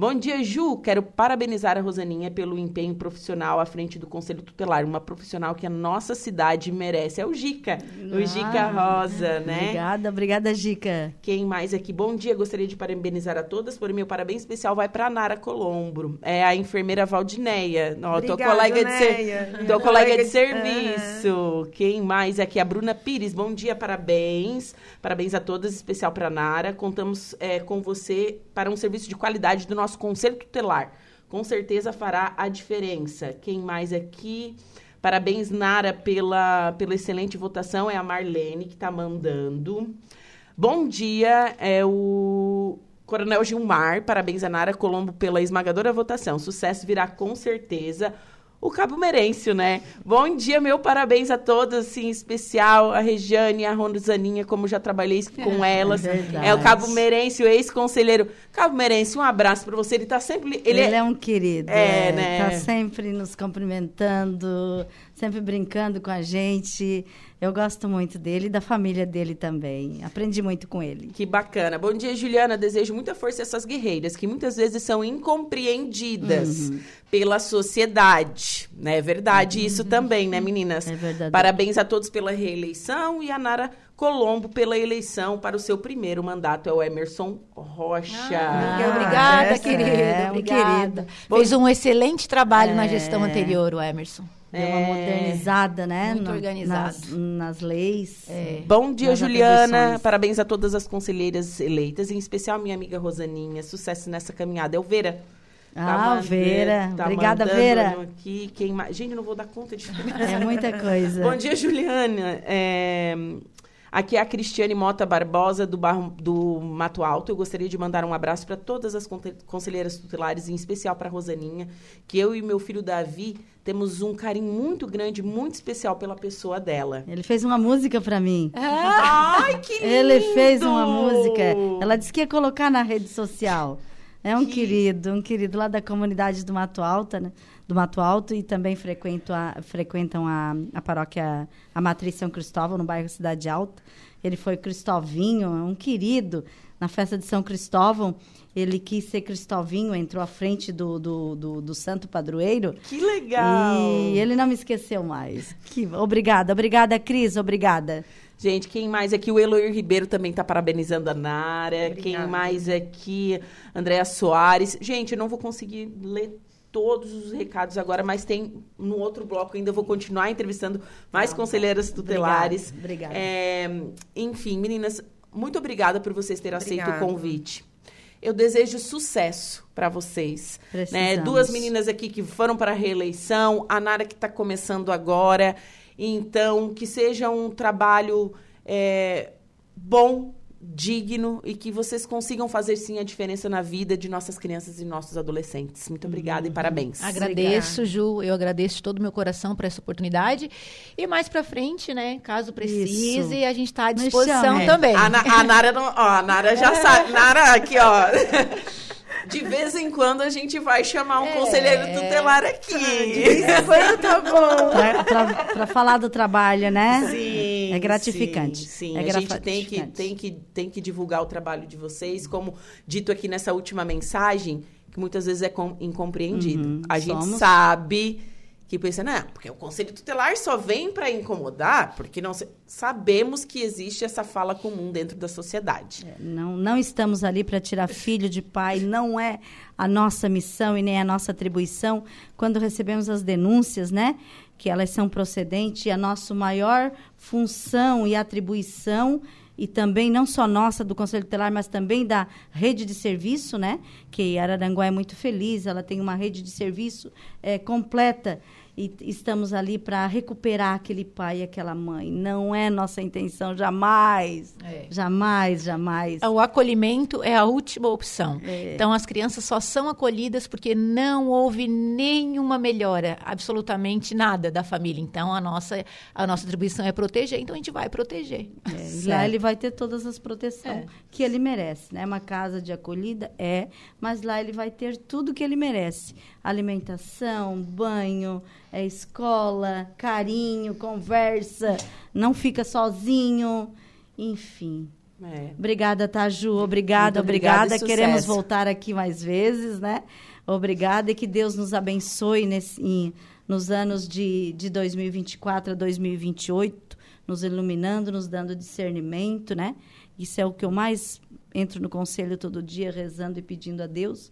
Bom dia, Ju. Quero parabenizar a Rosaninha pelo empenho profissional à frente do Conselho Tutelar. Uma profissional que a nossa cidade merece. É o Gica. O Gica Ah, Rosa, né? Obrigada, obrigada, Gica. Quem mais aqui? Bom dia, gostaria de parabenizar a todas, por meu parabéns especial vai para a Nara Colombo. É a enfermeira Valdineia. Ó, tua colega de ser... Tua Minha colega de serviço. Quem mais aqui? A Bruna Pires. Bom dia, parabéns. Parabéns a todas, especial para a Nara. Contamos é, com você para um serviço de qualidade do nosso Conselho Tutelar. Com certeza fará a diferença. Quem mais aqui? Parabéns, Nara, pela, pela excelente votação. É a Marlene que está mandando. Bom dia, é o Coronel Gilmar. Parabéns a Nara Colombo pela esmagadora votação. Sucesso virá com certeza. O Cabo Merêncio, né? Bom dia, meu parabéns a todos, assim, em especial a Regiane a Rosaninha, como já trabalhei [laughs] com elas. verdade. É o Cabo Merêncio, ex-conselheiro. Cabo Merêncio, um abraço para você. Ele tá sempre. Ele, Ele, é, é um querido. É, é, né? Tá sempre nos cumprimentando, sempre brincando com a gente. Eu gosto muito dele e da família dele também. Aprendi muito com ele. Que bacana. Bom dia, Juliana. Desejo muita força a essas guerreiras, que muitas vezes são incompreendidas Uhum. pela sociedade. Né? É verdade isso também, né, meninas? É verdade. Parabéns a todos pela reeleição e a Nara Colombo pela eleição para o seu primeiro mandato. É o Emerson Rocha. Ah, obrigada, essa querida. é obrigada. querido. Fez um excelente trabalho na gestão anterior, o Emerson. Deu uma modernizada, né? Muito no- organizado. Nas, nas leis. Bom dia, Nas Juliana. atribuições. Parabéns a todas as conselheiras eleitas, em especial minha amiga Rosaninha. Sucesso nessa caminhada. É o Vera. Ah, Vera. tá Obrigada, mandando Vera. Aqui. Quem? Gente, eu não vou dar conta de É muita coisa. Bom dia, Juliana. É, Aqui é a Cristiane Mota Barbosa, do, Barro- do Mato Alto. Eu gostaria de mandar um abraço para todas as conselheiras tutelares, em especial para Rosaninha, que eu e meu filho Davi temos um carinho muito grande, muito especial pela pessoa dela. Ele fez uma música pra mim. Ai, que lindo! Ele fez uma música. Ela disse que ia colocar na rede social. É um querido, um querido lá da comunidade do Mato Alto, né? Do Mato Alto e também frequento a- frequentam a, a paróquia, a Matriz São Cristóvão, no bairro Cidade Alta. Ele foi Cristovinho, é um querido. Na festa de São Cristóvão, ele quis ser Cristovinho, entrou à frente do, do, do, do santo padroeiro. Que legal! E ele não me esqueceu mais. Que, obrigada, obrigada, Cris, obrigada. Gente, quem mais aqui? O Eloir Ribeiro também está parabenizando a Nara. Quem Obrigada. mais aqui? Andréa Soares. Gente, eu não vou conseguir ler todos os recados agora, mas tem no outro bloco ainda eu vou continuar entrevistando mais conselheiras tutelares. Obrigada, obrigada. É, enfim, meninas, muito obrigada por vocês terem aceito o Obrigada. convite. Eu desejo sucesso para vocês. Né? Duas meninas aqui que foram para a reeleição, a Nara que está começando agora. Então, que seja um trabalho é, bom, digno e que vocês consigam fazer sim a diferença na vida de nossas crianças e nossos adolescentes. Muito obrigada Uhum. e parabéns. Agradeço, Ju. Eu agradeço de todo o meu coração por essa oportunidade. E mais pra frente, né? Caso precise, Isso. a gente está à disposição também. A, a Nara não, ó, a Nara já [laughs] sabe. Nara, aqui, ó. [laughs] De vez em quando a gente vai chamar um É. conselheiro tutelar aqui. Foi, tá bom. Pra, pra- pra falar do trabalho, né? Sim, É gratificante. Sim, sim. É a gente tem que, gratificante. tem, que, tem que divulgar o trabalho de vocês, como dito aqui nessa última mensagem, que muitas vezes é com- incompreendido. Uhum, a gente somos. sabe que pensa, não, porque o conselho tutelar só vem para incomodar, porque não sabemos que existe essa fala comum dentro da sociedade. Não, não estamos ali para tirar filho de pai, não é a nossa missão e nem a nossa atribuição. Quando recebemos as denúncias, né, que elas são procedentes, a nossa maior função e atribuição e também não só nossa do Conselho Tutelar, mas também da rede de serviço, né? Que Araranguá é muito feliz, ela tem uma rede de serviço eh, completa e estamos ali para recuperar aquele pai e aquela mãe. Não é nossa intenção jamais, É. jamais, jamais. O acolhimento é a última opção. É. Então, as crianças só são acolhidas porque não houve nenhuma melhora, absolutamente nada da família. Então, a nossa, a nossa atribuição é proteger, então a gente vai proteger. É, e lá ele vai ter todas as proteções É. que ele merece, né? Uma casa de acolhida é, mas lá ele vai ter tudo que ele merece: alimentação, banho, é, escola, carinho, conversa, não fica sozinho, enfim. É. Obrigada, Taju. Obrigada, Muito obrigada obrigada. Queremos voltar aqui mais vezes, né? Obrigada e que Deus nos abençoe nesse, em- nos anos de, de 2024 a 2028, nos iluminando, nos dando discernimento, né? Isso é o que eu mais entro no conselho todo dia, rezando e pedindo a Deus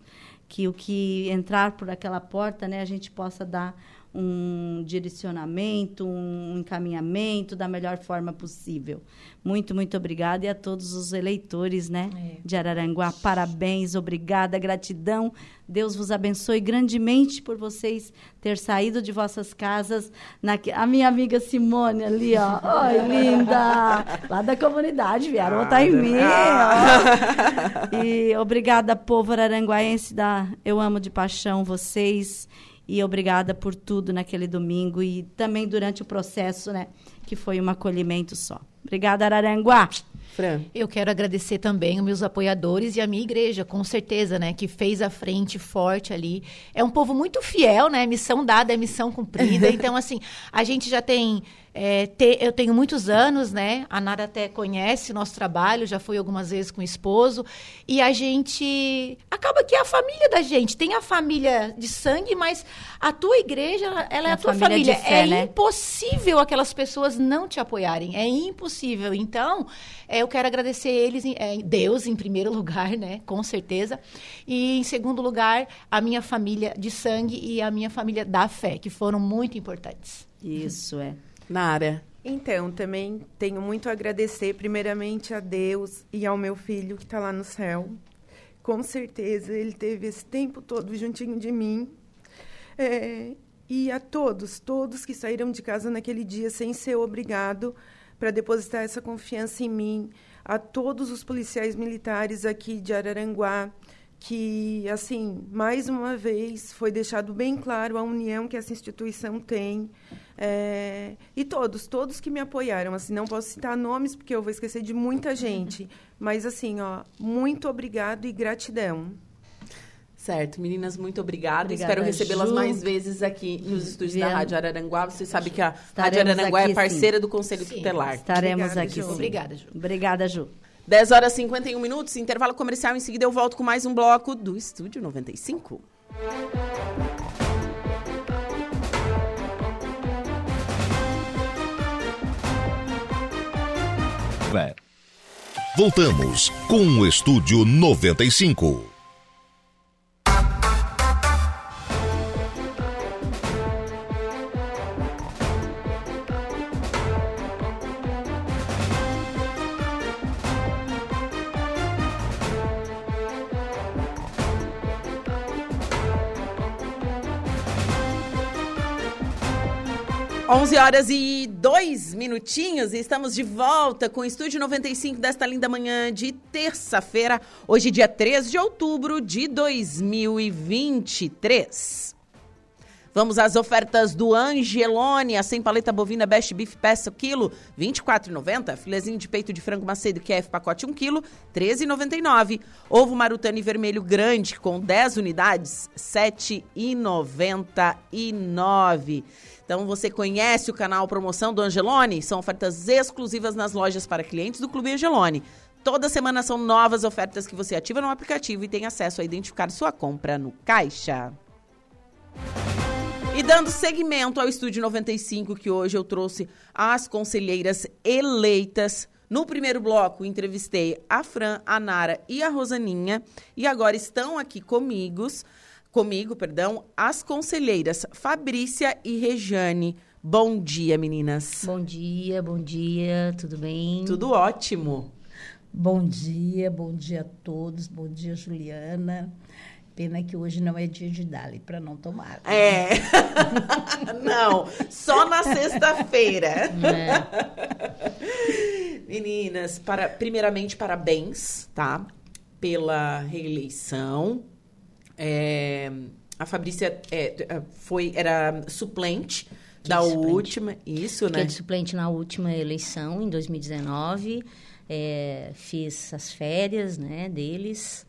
que o que entrar por aquela porta, né, a gente possa dar um direcionamento, um encaminhamento da melhor forma possível. Muito, muito obrigada e a todos os eleitores, né, É. de Araranguá. Parabéns, obrigada, gratidão. Deus vos abençoe grandemente por vocês ter saído de vossas casas. naque- A minha amiga Simone ali, ó. Oi, linda! Lá da comunidade, vieram votar em mim. ó. E obrigada, povo araranguaense da Eu Amo de Paixão vocês. E obrigada por tudo naquele domingo e também durante o processo, né? Que foi um acolhimento só. Obrigada, Araranguá! Fran. Eu quero agradecer também os meus apoiadores e a minha igreja, com certeza, né? Que fez a frente forte ali. É um povo muito fiel, né? Missão dada é missão cumprida. [laughs] Então, assim, a gente já tem é, te, eu tenho muitos anos, né? A Nara até conhece o nosso trabalho, já fui algumas vezes com o esposo. E a gente. Acaba que é a família da gente. Tem a família de sangue, mas a tua igreja, ela é, é a tua família. família. Fé, é né? impossível aquelas pessoas não te apoiarem. É impossível. Então, é, eu quero agradecer eles, é, Deus, em primeiro [laughs] lugar, né? Com certeza. E, em segundo lugar, a minha família de sangue e a minha família da fé, que foram muito importantes. Isso, é. Nara. Então, também tenho muito a agradecer, primeiramente, a Deus e ao meu filho que está lá no céu. Com certeza, ele teve esse tempo todo juntinho de mim. É, e a todos, todos que saíram de casa naquele dia sem ser obrigado para depositar essa confiança em mim. A todos os policiais militares aqui de Araranguá, que, assim, mais uma vez foi deixado bem claro a união que essa instituição tem. É, e todos, todos que me apoiaram, assim, não posso citar nomes porque eu vou esquecer de muita gente, mas assim, ó, muito obrigado e gratidão. Certo, meninas, muito obrigada. obrigada Espero recebê-las mais vezes aqui nos estúdios da Rádio Araranguá. Você sabe que a Estaremos Rádio Araranguá é parceira sim. do Conselho sim. Tutelar. Estaremos obrigada, aqui. Ju. Obrigada, Ju. Obrigada, Ju. 10 horas e 51 minutos, intervalo comercial. Em seguida, eu volto com mais um bloco do Estúdio 95. Voltamos com o Estúdio 95. 11 horas e dois minutinhos e estamos de volta com o Estúdio 95 desta linda manhã de terça-feira, hoje dia 13 de outubro de 2023. Vamos às ofertas do Angelone, a sem paleta bovina Best Beef peça quilo, R$ 24,90. Filezinho de peito de frango macedo QF pacote 1 quilo, R$ 13,99. Ovo marutani vermelho grande com 10 unidades, R$ 7,99. Então você conhece o canal Promoção do Angelone? São ofertas exclusivas nas lojas para clientes do Clube Angelone. Toda semana são novas ofertas que você ativa no aplicativo e tem acesso a identificar sua compra no caixa. E dando seguimento ao Estúdio 95, que hoje eu trouxe as conselheiras eleitas. No primeiro bloco, entrevistei a Fran, a Nara e a Rosaninha. E agora estão aqui comigo comigo, perdão, as conselheiras Fabrícia e Rejane. Bom dia, meninas. Bom dia, bom dia, tudo bem? Tudo ótimo. Bom dia, bom dia a todos, bom dia, Juliana. Pena que hoje não é dia de Dali para não tomar. É. [laughs] não, só na sexta-feira. É. Meninas, para, primeiramente, parabéns, tá? Pela reeleição. É, a Fabrícia é, foi, era suplente da suplente. última, isso, Fiquei né? de suplente na última eleição, em 2019. É, fiz as férias, né, deles.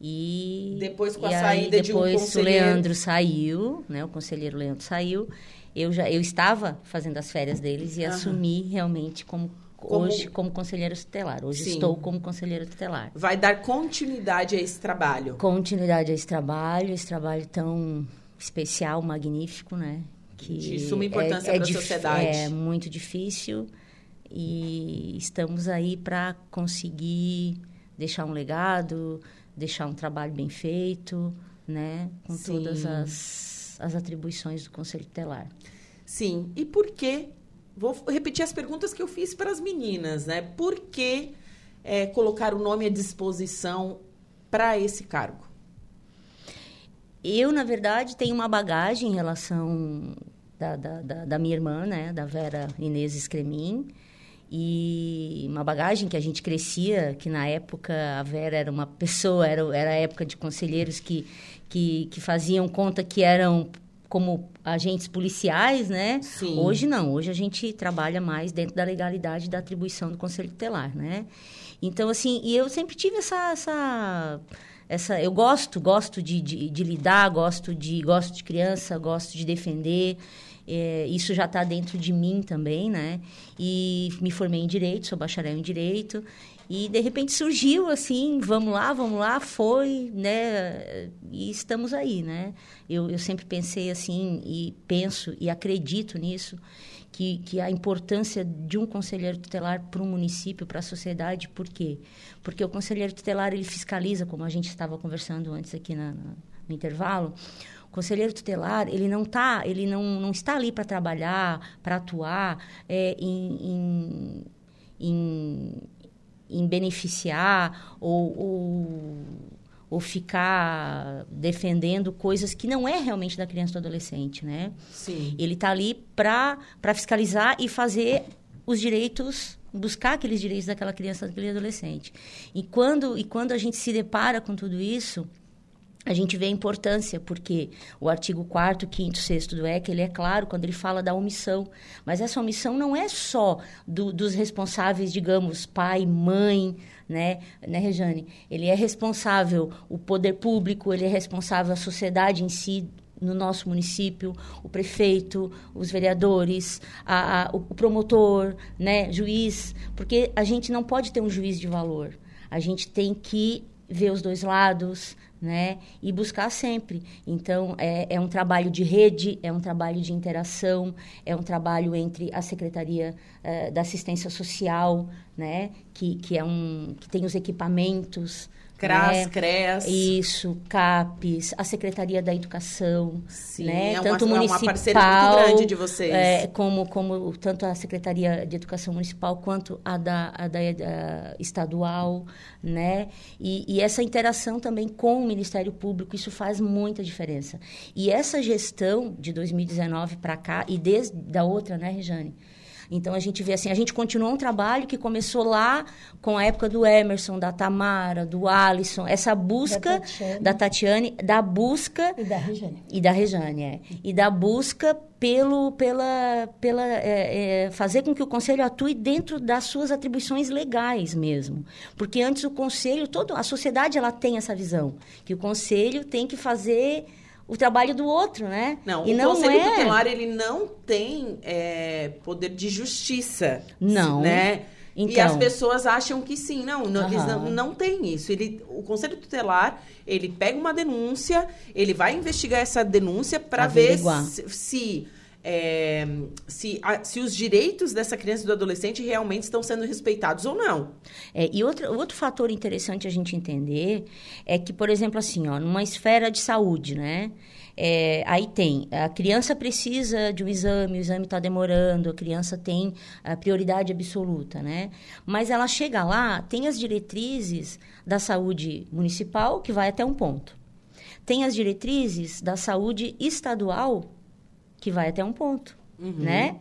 E depois com a saída aí, de um depois o Leandro saiu, né? O conselheiro Leandro saiu. Eu já eu estava fazendo as férias deles e assumi realmente como como... Hoje, como conselheiro tutelar. Hoje Sim. estou como conselheiro tutelar. Vai dar continuidade a esse trabalho? Continuidade a esse trabalho, esse trabalho tão especial, magnífico, né? Que de suma importância é, para a sociedade. É muito difícil e estamos aí para conseguir deixar um legado, deixar um trabalho bem feito, né? Com Sim. todas as, as atribuições do Conselho Tutelar. Sim. E por que Vou repetir as perguntas que eu fiz para as meninas, né? Por que é, colocar o nome à disposição para esse cargo? Eu, na verdade, tenho uma bagagem em relação da, da, da, da minha irmã, né? Da Vera Inês Escremin. E uma bagagem que a gente crescia, que na época a Vera era uma pessoa, era, era a época de conselheiros que, que, que faziam conta que eram como agentes policiais, né? Sim. Hoje não, hoje a gente trabalha mais dentro da legalidade da atribuição do Conselho Tutelar, né? Então, assim, e eu sempre tive essa... essa essa, eu gosto, gosto de, de, de lidar, gosto de, gosto de criança, gosto de defender. É, isso já está dentro de mim também, né? E me formei em direito, sou bacharel em direito. E de repente surgiu assim, vamos lá, vamos lá, foi, né? E estamos aí, né? Eu, eu sempre pensei assim, e penso e acredito nisso, que, que a importância de um conselheiro tutelar para um município, para a sociedade, por quê? Porque o conselheiro tutelar, ele fiscaliza, como a gente estava conversando antes aqui na, na, no intervalo, o conselheiro tutelar, ele não, tá, ele não, não está ali para trabalhar, para atuar é, em, em, em, em beneficiar ou, ou ou ficar defendendo coisas que não é realmente da criança ou do adolescente, né? Sim. Ele está ali para fiscalizar e fazer os direitos buscar aqueles direitos daquela criança, daquele adolescente. E quando e quando a gente se depara com tudo isso, a gente vê a importância, porque o artigo 4 5 6 do EC, ele é claro quando ele fala da omissão. Mas essa omissão não é só do, dos responsáveis, digamos, pai, mãe, né, né, Rejane? Ele é responsável, o poder público, ele é responsável, a sociedade em si, no nosso município, o prefeito, os vereadores, a, a, o promotor, né, juiz, porque a gente não pode ter um juiz de valor. A gente tem que ver os dois lados, né? E buscar sempre. Então, é, é, um trabalho de rede, é um trabalho de interação, é um trabalho entre a Secretaria uh, da Assistência Social, né? Que, que, é um, que tem os equipamentos, CRAS, né? CREAS. Isso, CAPES, a Secretaria da Educação, Sim, né? é tanto uma, municipal, é uma parceria muito grande de vocês. É, como, como tanto a Secretaria de Educação Municipal quanto a da, a da, a estadual, né? E, e essa interação também com o Ministério Público, isso faz muita diferença. E essa gestão de 2019 para cá, e desde da outra, né, Rejane? Então a gente vê assim, a gente continuou um trabalho que começou lá com a época do Emerson, da Tamara, do Alisson, essa busca Da Tatiane. da Tatiane, da busca E da Regiane. e da Rejane, é. E da busca pelo, pela, pela é, é, fazer com que o conselho atue dentro das suas atribuições legais mesmo, porque antes o conselho, todo a sociedade ela tem essa visão que o conselho tem que fazer o trabalho do outro, né? Não, e o não Conselho é. Tutelar, ele não tem é, poder de justiça. Não. Né? e Então. as pessoas acham que sim. Não, não, eles Aham. não, não tem isso. Ele, o Conselho Tutelar, ele pega uma denúncia, ele vai investigar essa denúncia para ver se... se é, se, a- se os direitos dessa criança e do adolescente realmente estão sendo respeitados ou não. É, e outro, outro fator interessante a gente entender é que, por exemplo, assim, ó, numa esfera de saúde, né? É, aí tem, a criança precisa de um exame, o exame está demorando, a criança tem a prioridade absoluta, né? Mas ela chega lá, tem as diretrizes da saúde municipal, que vai até um ponto. Tem as diretrizes da saúde estadual, que vai até um ponto, né?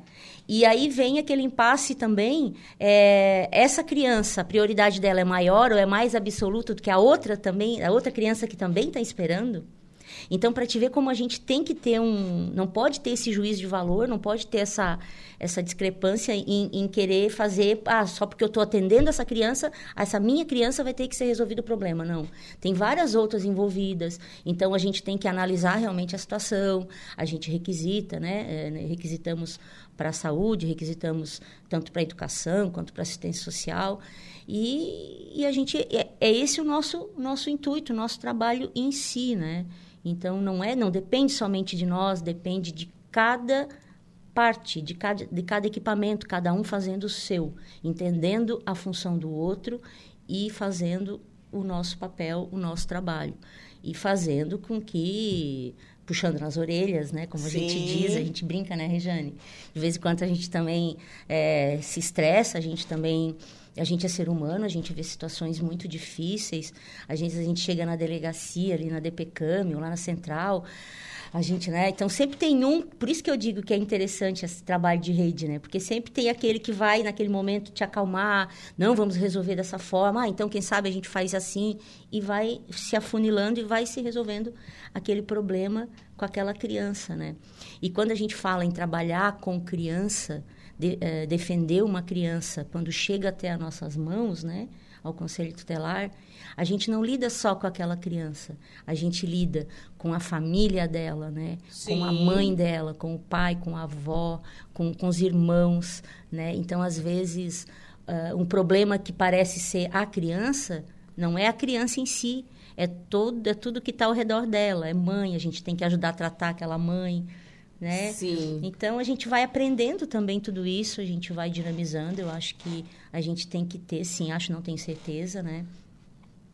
E aí vem aquele impasse também, é, essa criança, a prioridade dela é maior ou é mais absoluta do que a outra também, a outra criança que também está esperando? Então, para te ver como a gente tem que ter um... Não pode ter esse juízo de valor, não pode ter essa, essa discrepância em, em querer fazer... Ah, só porque eu estou atendendo essa criança, essa minha criança vai ter que ser resolvido o problema. Não. Tem várias outras envolvidas. Então, a gente tem que analisar realmente a situação. A gente requisita, né? É, né, requisitamos para a saúde, requisitamos tanto para a educação quanto para a assistência social. E, e a gente... É, é esse o nosso, nosso intuito, o nosso trabalho em si, né? Então não é, não depende somente de nós, depende de cada parte, de cada, de cada equipamento, cada um fazendo o seu, entendendo a função do outro e fazendo o nosso papel, o nosso trabalho. E fazendo com que puxando nas orelhas, né? Como a gente Sim. diz, a gente brinca, né, Rejane? De vez em quando a gente também eh, se estressa, a gente também a gente é ser humano, a gente vê situações muito difíceis. Às vezes a gente chega na delegacia, ali na DPCAM, ou lá na central. a gente, né? Então sempre tem um, por isso que eu digo que é interessante esse trabalho de rede, né? Porque sempre tem aquele que vai naquele momento te acalmar, não vamos resolver dessa forma, ah, então quem sabe a gente faz assim e vai se afunilando e vai se resolvendo aquele problema com aquela criança, né? E quando a gente fala em trabalhar com criança, de, eh, defender uma criança quando chega até as nossas mãos, né? Ao conselho tutelar, a gente não lida só com aquela criança, a gente lida com a família dela, né? Sim. Com a mãe dela, com o pai, com a avó, com, com os irmãos, né? Então, às vezes, uh, um problema que parece ser a criança, não é a criança em si, é, todo, é tudo que está ao redor dela. É mãe, a gente tem que ajudar a tratar aquela mãe, né? Sim. Então a gente vai aprendendo também tudo isso, a gente vai dinamizando. Eu acho que a gente tem que ter, sim, acho, não tenho certeza, né?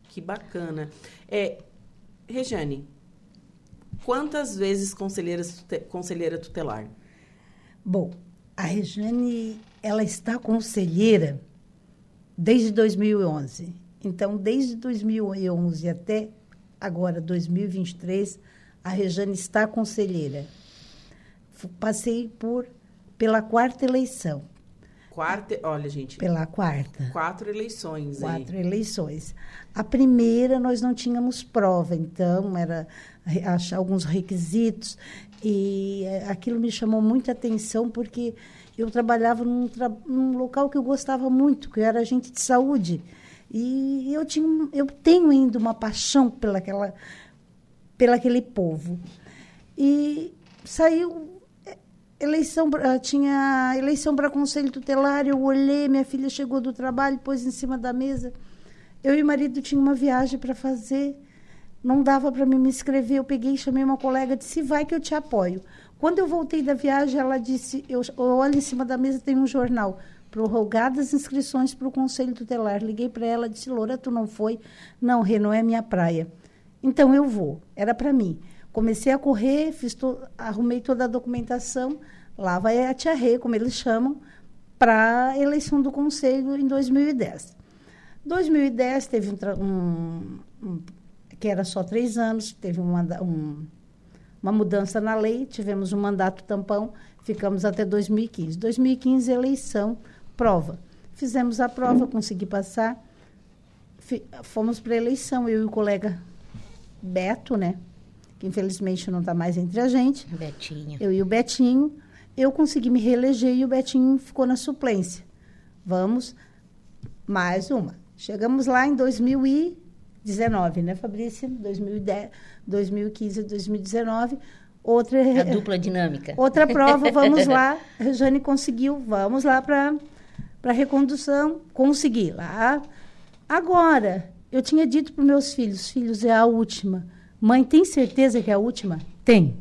Que bacana. É, Rejane, quantas vezes conselheira, conselheira tutelar? Bom, a Rejane, ela está conselheira desde 2011. Então, desde 2011 até agora, 2023, a Rejane está conselheira. Passei por pela quarta eleição. Quarta, olha, gente. Pela quarta. Quatro eleições. Quatro aí. eleições. A primeira nós não tínhamos prova, então era achar alguns requisitos e eh, aquilo me chamou muita atenção porque eu trabalhava num, num local que eu gostava muito, que era agente de saúde. E eu tinha, eu tenho ainda uma paixão pelaquela, pelaquele povo. E saiu eleição ah, tinha eleição para conselho tutelar eu olhei minha filha chegou do trabalho pôs em cima da mesa. Eu e o marido tinha uma viagem para fazer não dava para mim me inscrever eu peguei chamei uma colega disse vai que eu te apoio. Quando eu voltei da viagem ela disse eu, eu olho em cima da mesa tem um jornal prorrogadas inscrições para o conselho tutelar. Liguei para ela disse Loura tu não foi? Não não é minha praia. Então eu vou era para mim Comecei a correr, fiz to, arrumei toda a documentação, lá vai a Tia Rê, como eles chamam, para a eleição do Conselho em 2010. 2010 teve um, um, um que era só três anos, teve uma, um, uma mudança na lei, tivemos um mandato tampão, ficamos até 2015. 2015, eleição, prova. Fizemos a prova, consegui passar, fomos para eleição, eu e o colega Beto, né? Que infelizmente não está mais entre a gente. Betinho. Eu e o Betinho. Eu consegui me reeleger e o Betinho ficou na suplência. Vamos, mais uma. Chegamos lá em 2019, né, Fabrícia? 2010, 2015, 2019. Outra, a dupla dinâmica. Outra prova, vamos [laughs] lá. A Rejane conseguiu, vamos lá para a recondução. Consegui lá. Agora, eu tinha dito para meus filhos, filhos, é a última Mãe, tem certeza que é a última? Tem.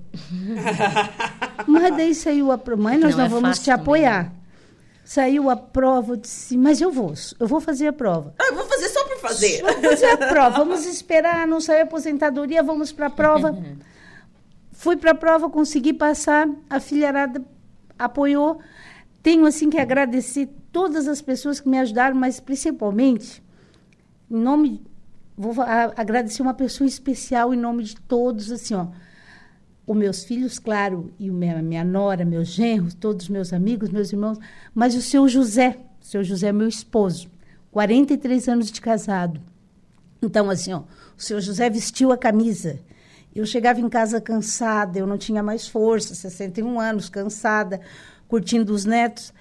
[laughs] mas daí saiu a prova. Mãe, nós não, não é vamos te apoiar. Também. Saiu a prova, eu disse, mas eu vou, eu vou fazer a prova. Ah, eu vou fazer só para fazer. Vou fazer a prova, vamos esperar, não saiu a aposentadoria, vamos para a prova. Fui para a prova, consegui passar, a filharada apoiou. Tenho, assim, que agradecer todas as pessoas que me ajudaram, mas principalmente, em nome vou agradecer uma pessoa especial em nome de todos, assim, ó. Os meus filhos, claro, e minha, minha nora, meus genros, todos os meus amigos, meus irmãos, mas o seu José, o seu José é meu esposo, 43 anos de casado. Então, assim, ó, o seu José vestiu a camisa. Eu chegava em casa cansada, eu não tinha mais força, 61 anos, cansada, curtindo os netos.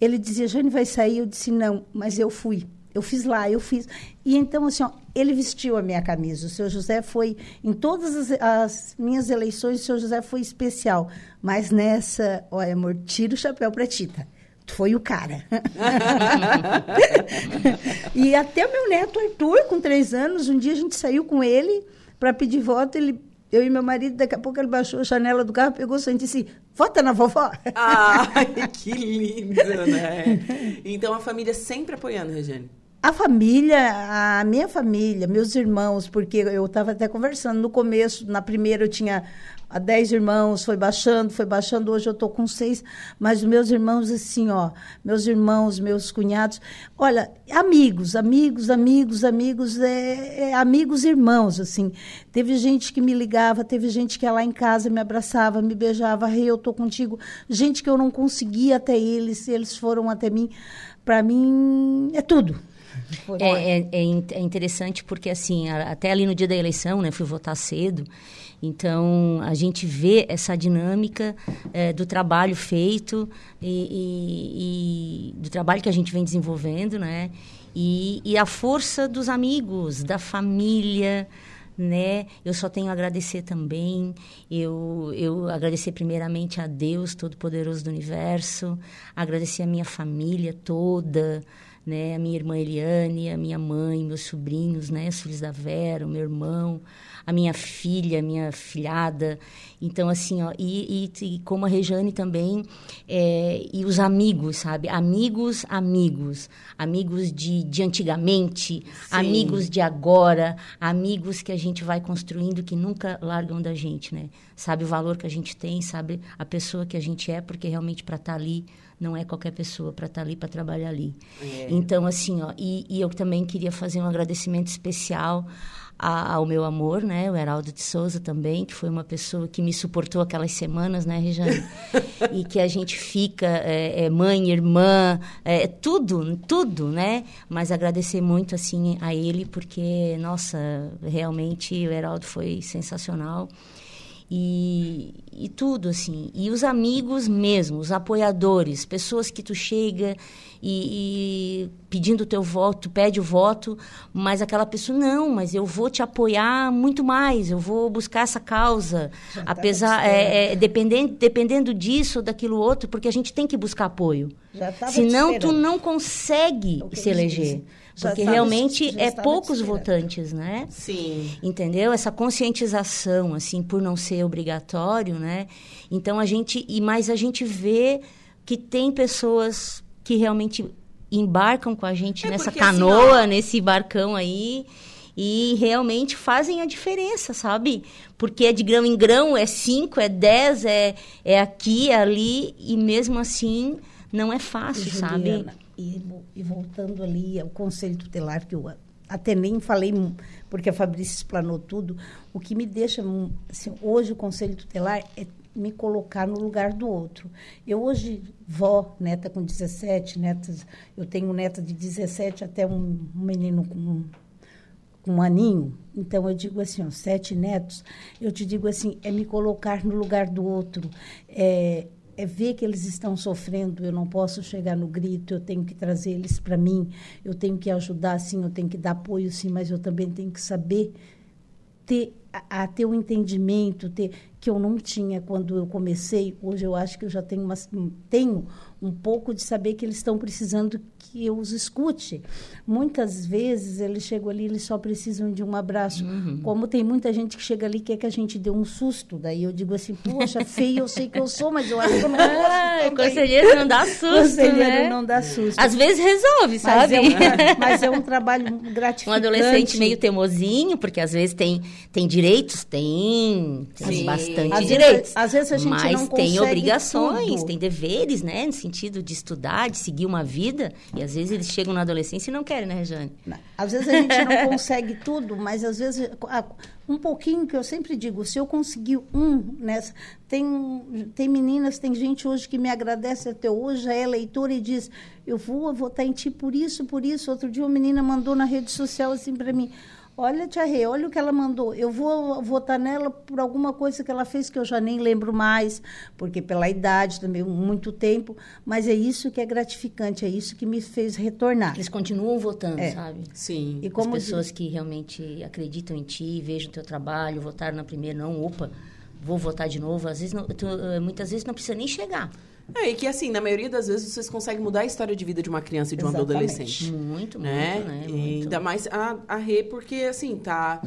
Ele dizia, Jane vai sair? Eu disse, não, mas eu fui. Eu fiz lá, eu fiz. E então, assim, ó, ele vestiu a minha camisa. O seu José foi, em todas as, as, minhas eleições, o seu José foi especial. Mas nessa, olha, amor, tira o chapéu para Tita. Tu foi o cara. [laughs] e até o meu neto Arthur, com três anos, um dia a gente saiu com ele para pedir voto. Ele, eu e meu marido, daqui a pouco ele baixou a janela do carro, pegou o santo e disse: Vota na vovó. Ai, que lindo, né? Então a família sempre apoiando, Regiane. A família, a minha família, meus irmãos, porque eu estava até conversando no começo, na primeira eu tinha a dez irmãos, foi baixando, foi baixando, hoje eu estou com seis, mas meus irmãos, assim, ó, meus irmãos, meus cunhados, olha, amigos, amigos, amigos, amigos, é, é, amigos irmãos, assim. Teve gente que me ligava, teve gente que ia lá em casa me abraçava, me beijava, rei, eu estou contigo. Gente que eu não conseguia até eles, eles foram até mim. Para mim, é tudo. É, é, é, interessante porque, assim, até ali no dia da eleição, né, fui votar cedo, então a gente vê essa dinâmica é, do trabalho feito e, e, e, do trabalho que a gente vem desenvolvendo, né, e, e a força dos amigos, da família, né? Eu só tenho a agradecer também. Eu, eu agradecer primeiramente a Deus Todo-Poderoso do Universo, agradecer a minha família toda, né? A minha irmã Eliane, a minha mãe, meus sobrinhos, né? Os filhos da Vera, o meu irmão, a minha filha, a minha filhada. Então, assim, ó, e, e, e como a Rejane também, é, e os amigos, sabe? Amigos, amigos. Amigos de, de antigamente, Sim. amigos de agora, amigos que a gente vai construindo que nunca largam da gente, né? Sabe o valor que a gente tem, sabe a pessoa que a gente é, porque realmente para estar tá ali não é qualquer pessoa para estar tá ali, para trabalhar ali. É. Então, assim, ó, e, e, eu também queria fazer um agradecimento especial a, ao meu amor, né, o Heraldo de Souza também, que foi uma pessoa que me suportou aquelas semanas, né, Rejane? [laughs] e que a gente fica, é, é mãe, irmã, é, tudo, tudo, né? Mas agradecer muito, assim, a ele, porque, nossa, realmente o Heraldo foi sensacional e, e tudo assim. E os amigos mesmo os apoiadores pessoas que tu chega e, e pedindo o teu voto pede o voto mas aquela pessoa não mas eu vou te apoiar muito mais eu vou buscar essa causa Já tá apesar tá é, é, dependendo dependendo disso ou daquilo outro porque a gente tem que buscar apoio senão tu não consegue é se eleger. Porque realmente é poucos votantes, né? Sim. Entendeu? Essa conscientização, assim, por não ser obrigatório, né? Então a gente. E mais a gente vê que tem pessoas que realmente embarcam com a gente é nessa porque, assim, canoa, assim, nesse barcão aí e realmente fazem a diferença, sabe? Porque é de grão em grão, é cinco, é dez, é, é aqui, é ali, e mesmo assim não é fácil, Juliana, sabe? E, e, voltando ali ao conselho tutelar, que eu até nem falei, porque a Fabrícia explanou tudo, o que me deixa, assim, hoje o conselho tutelar é me colocar no lugar do outro. Eu hoje, vó, neta com 17, netas, eu tenho neta de 17 até um, menino com com um aninho, então eu digo assim, ó, sete netos, eu te digo assim, é me colocar no lugar do outro, é, é ver que eles estão sofrendo, eu não posso chegar no grito, eu tenho que trazer eles para mim, eu tenho que ajudar sim, eu tenho que dar apoio sim, mas eu também tenho que saber ter a, a ter o um entendimento, ter que eu não tinha quando eu comecei. Hoje eu acho que eu já tenho uma, tenho um pouco de saber que eles estão precisando que eu os escute. Muitas vezes eles chegam ali, eles só precisam de um abraço. Uhum. Como tem muita gente que chega ali e quer que a gente dê um susto. Daí eu digo assim, poxa, feio eu sei que eu sou, mas eu acho que eu não posso. Ah, conselheiro não dá [laughs] susto, conselheiro né? não dá susto. Às vezes resolve, sabe? Mas é um, [laughs] mas é um trabalho gratificante. Um adolescente meio teimosinho, porque às vezes tem, tem direitos, tem, tem bastante às direitos. Vezes, às vezes a gente mas não tem obrigações, tudo. tem deveres, né? No sentido de estudar, de seguir uma vida. E às vezes eles chegam na adolescência e não querem, né, Rejane? Às vezes a gente não consegue tudo, mas às vezes um pouquinho que eu sempre digo, se eu conseguir um nessa. Tem, tem meninas, tem gente hoje que me agradece até hoje, é leitora e diz: Eu vou votar em ti por isso, por isso. Outro dia uma menina mandou na rede social assim para mim: Olha, Tia Rê, olha o que ela mandou. Eu vou votar nela por alguma coisa que ela fez que eu já nem lembro mais, porque pela idade também, muito tempo. Mas é isso que é gratificante, é isso que me fez retornar. Eles continuam votando, é. sabe? Sim. E como As pessoas que realmente acreditam em ti, vejam o teu trabalho, votaram na primeira, não, opa, vou votar de novo. Às vezes, não, tu, eh, muitas vezes não precisa nem chegar. É, e que assim, na maioria das vezes vocês conseguem mudar a história de vida de uma criança e de um Exatamente. adolescente. Muito, né? muito, né? E Muito. ainda mais a, a Rê, porque assim, tá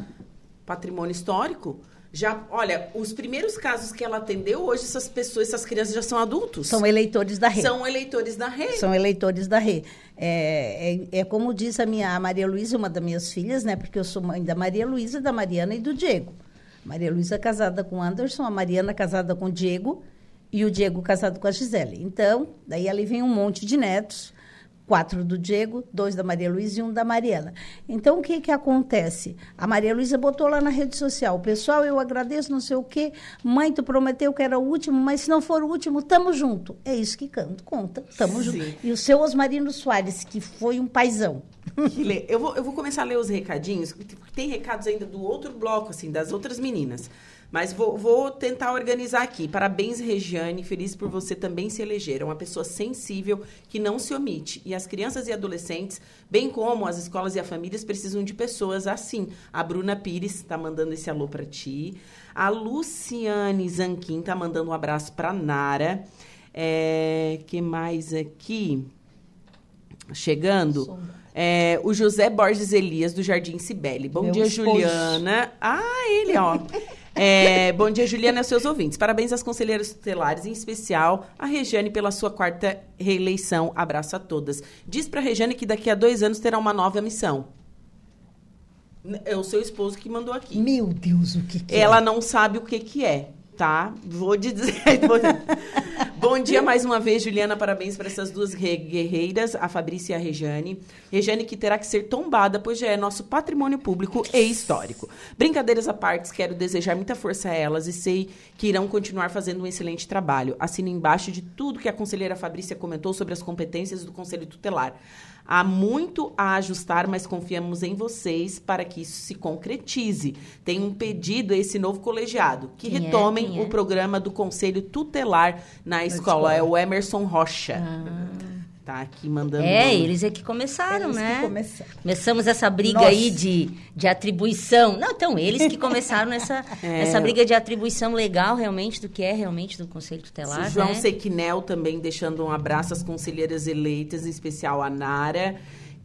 patrimônio histórico. Já, olha, os primeiros casos que ela atendeu, hoje essas pessoas, essas crianças já são adultos. São eleitores da rede. São eleitores da rede. São eleitores da rede. É, é, é, como diz a minha a Maria Luísa, uma das minhas filhas, né? Porque eu sou mãe da Maria Luísa, da Mariana e do Diego. Maria Luísa casada com Anderson, a Mariana casada com o Diego e o Diego casado com a Gisele. Então, daí ali vem um monte de netos quatro do Diego, dois da Maria Luísa e um da Mariana. Então, o que que acontece? A Maria Luísa botou lá na rede social, pessoal, eu agradeço, não sei o quê, mãe, tu prometeu que era o último, mas se não for o último, tamo junto. É isso que canto, conta, tamo Sim. junto. E o seu Osmarino Soares, que foi um paizão. Eu vou, eu vou começar a ler os recadinhos, tem recados ainda do outro bloco, assim, das outras meninas. Mas vou, vou, tentar organizar aqui. Parabéns, Regiane. Feliz por você também se eleger. É uma pessoa sensível que não se omite. E as crianças e adolescentes, bem como as escolas e as famílias, precisam de pessoas assim. A Bruna Pires está mandando esse alô para ti. A Luciane Zanquim está mandando um abraço para Nara. É, que mais aqui? Chegando. É, o José Borges Elias, do Jardim Cibele. Bom Meu dia, esposo. Juliana. Ah, ele, ó. [laughs] É, bom dia, Juliana e seus ouvintes. Parabéns às conselheiras tutelares, em especial a Regiane pela sua quarta reeleição. Abraço a todas. Diz para a Regiane que daqui a dois anos terá uma nova missão. É o seu esposo que mandou aqui. Meu Deus, o que, que Ela é? não sabe o que, que é tá? Vou [laughs] dizer. Bom dia mais uma vez, Juliana. Parabéns para essas duas guerreiras, a Fabrícia e a Rejane. Rejane que terá que ser tombada, pois já é nosso patrimônio público e histórico. Brincadeiras à parte, quero desejar muita força a elas e sei que irão continuar fazendo um excelente trabalho. Assino embaixo de tudo que a conselheira Fabrícia comentou sobre as competências do Conselho Tutelar. Há muito a ajustar, mas confiamos em vocês para que isso se concretize. Tem um pedido a esse novo colegiado, que quem é? retomem é? é? o programa do Conselho Tutelar na escola. escola. É o Emerson Rocha. Ah tá aqui mandando. É, nome. eles é que começaram, eles né? Que começaram. Começamos essa briga Nossa. aí de, de atribuição. Não, então, eles que começaram essa, [laughs] é. essa briga de atribuição legal, realmente, do que é realmente do Conselho Tutelar. João né? Sequinel também deixando um abraço às conselheiras eleitas, em especial a Nara.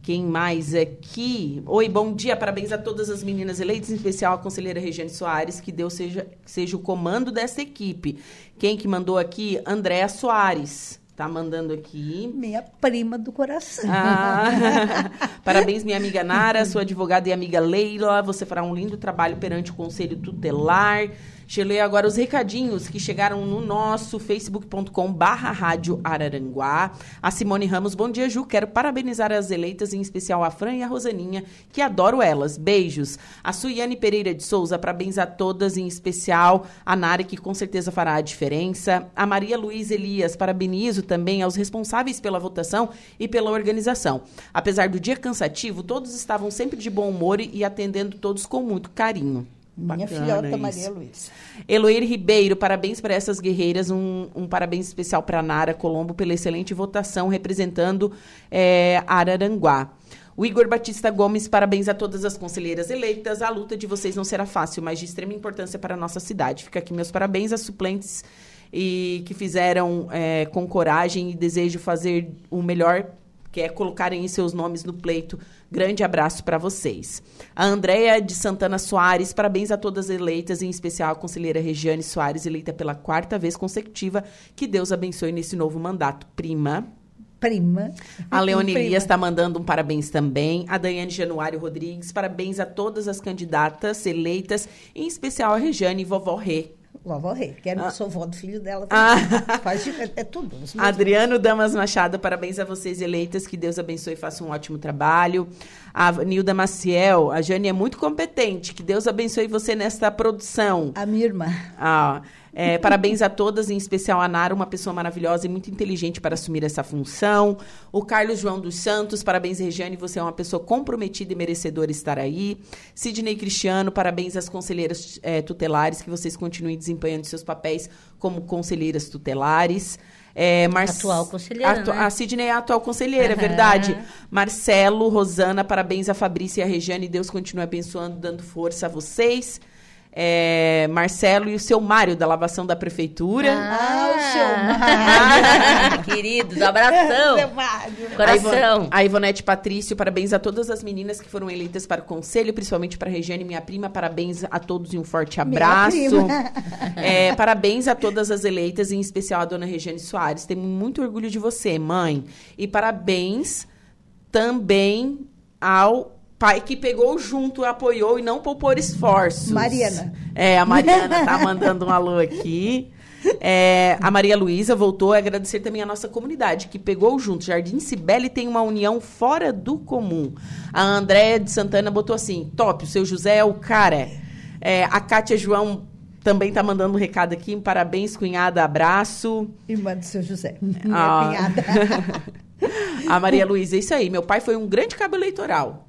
Quem mais aqui? Oi, bom dia, parabéns a todas as meninas eleitas, em especial a conselheira Regiane Soares, que Deus seja, seja o comando dessa equipe. Quem que mandou aqui? Andréa Soares. Tá mandando aqui. Minha prima do coração. Ah, [laughs] parabéns, minha amiga Nara, sua advogada e amiga Leila. Você fará um lindo trabalho perante o Conselho Tutelar. Deixa eu ler agora os recadinhos que chegaram no nosso facebook.com barra rádio Araranguá. A Simone Ramos, bom dia, Ju. Quero parabenizar as eleitas, em especial a Fran e a Rosaninha, que adoro elas. Beijos. A Suiane Pereira de Souza, parabéns a todas, em especial a Nari, que com certeza fará a diferença. A Maria Luiz Elias, parabenizo também aos responsáveis pela votação e pela organização. Apesar do dia cansativo, todos estavam sempre de bom humor e atendendo todos com muito carinho. Minha filhota isso. Maria Luísa. Eloir Ribeiro, parabéns para essas guerreiras. Um, um parabéns especial para Nara Colombo pela excelente votação representando é, Araranguá. O Igor Batista Gomes, parabéns a todas as conselheiras eleitas. A luta de vocês não será fácil, mas de extrema importância para a nossa cidade. Fica aqui meus parabéns às suplentes e que fizeram é, com coragem e desejo fazer o melhor que é colocarem seus nomes no pleito. Grande abraço para vocês. A Andréia de Santana Soares, parabéns a todas eleitas, em especial a conselheira Regiane Soares, eleita pela quarta vez consecutiva. Que Deus abençoe nesse novo mandato. Prima. Prima. A Leone Elias está mandando um parabéns também. A Daiane Januário Rodrigues, parabéns a todas as candidatas eleitas, em especial a Regiane e vovó Rê. Vovó Rei, que é, ah. sou vó do filho dela também. Ah. Faz, é, é tudo. Adriano Damas Machado, parabéns a vocês eleitas, que Deus abençoe e faça um ótimo trabalho. A Nilda Maciel, a Jane é muito competente, que Deus abençoe você nesta produção. A minha irmã. Ah, é, parabéns a todas, em especial a Nara, uma pessoa maravilhosa e muito inteligente para assumir essa função. O Carlos João dos Santos, parabéns, Regiane, você é uma pessoa comprometida e merecedora estar aí. Sidney Cristiano, parabéns às conselheiras é, tutelares, que vocês continuem desempenhando seus papéis como conselheiras tutelares. É, Mar... Atual conselheira. Atu... Né? A Sidney é a atual conselheira, uhum. verdade. Marcelo, Rosana, parabéns a Fabrícia e a Regiane. Deus continue abençoando, dando força a vocês. É, Marcelo e o seu Mário, da lavação da prefeitura. Ah, o seu Ah, [laughs] Queridos, abração. Mário. Coração. A Ivonete Patrício, parabéns a todas as meninas que foram eleitas para o conselho, principalmente para a Regiane, minha prima. Parabéns a todos e um forte abraço. É, parabéns a todas as eleitas, em especial a dona Regiane Soares. Tenho muito orgulho de você, mãe. E parabéns também ao que pegou junto, apoiou e não poupou esforços. Mariana. É, a Mariana tá mandando um alô [laughs] aqui. É, a Maria Luísa voltou a agradecer também a nossa comunidade, que pegou junto. Jardim Cibele tem uma união fora do comum. A Andréia de Santana botou assim: top, o seu José é o cara. É, a Kátia João também tá mandando um recado aqui. Parabéns, cunhada, abraço. Irmã do seu José. Ah. Minha cunhada. [laughs] A Maria Luísa, isso aí. Meu pai foi um grande cabo eleitoral.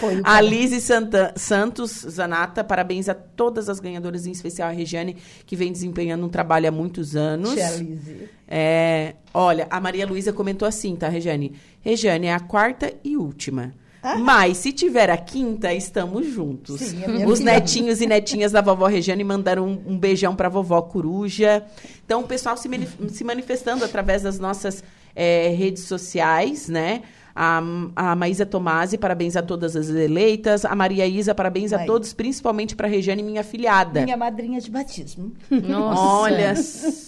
Foi o a. Lise Santa- Santos Zanata, parabéns a todas as ganhadoras, em especial a Regiane, que vem desempenhando um trabalho há muitos anos. Tia Lise. É, olha, a Maria Luísa comentou assim, tá, Regiane? Regiane é a quarta e última. Mas, se tiver a quinta, estamos juntos. Sim, minha Os netinhos e netinhas da vovó Regiane mandaram um, um beijão pra vovó Coruja. Então, o pessoal se, se manifestando através das nossas é, redes sociais, né? A, a Maísa Tomasi, parabéns a todas as eleitas. A Maria Isa, parabéns a Aí. todos, principalmente pra Regiane, minha filhada. Minha madrinha de batismo. Nossa. Olha,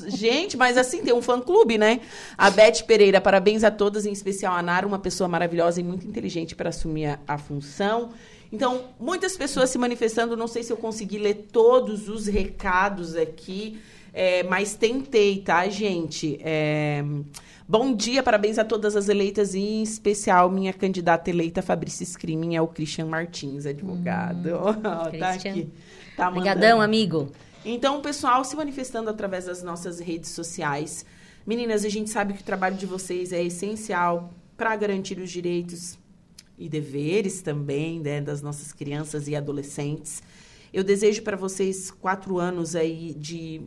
gente, mas assim, tem um fã-clube, né? A Beth Pereira, parabéns a todas, em especial a Nara, uma pessoa maravilhosa e muito inteligente para assumir a, a função. Então, muitas pessoas se manifestando, não sei se eu consegui ler todos os recados aqui, é, mas tentei, tá, gente? É, Bom dia, parabéns a todas as eleitas e em especial minha candidata eleita Fabrício Screaming é o Christian Martins, advogado. [laughs] tá Christian. aqui. Tá Obrigadão, amigo. Então, o pessoal se manifestando através das nossas redes sociais. Meninas, a gente sabe que o trabalho de vocês é essencial para garantir os direitos e deveres também né, das nossas crianças e adolescentes. Eu desejo para vocês quatro anos aí de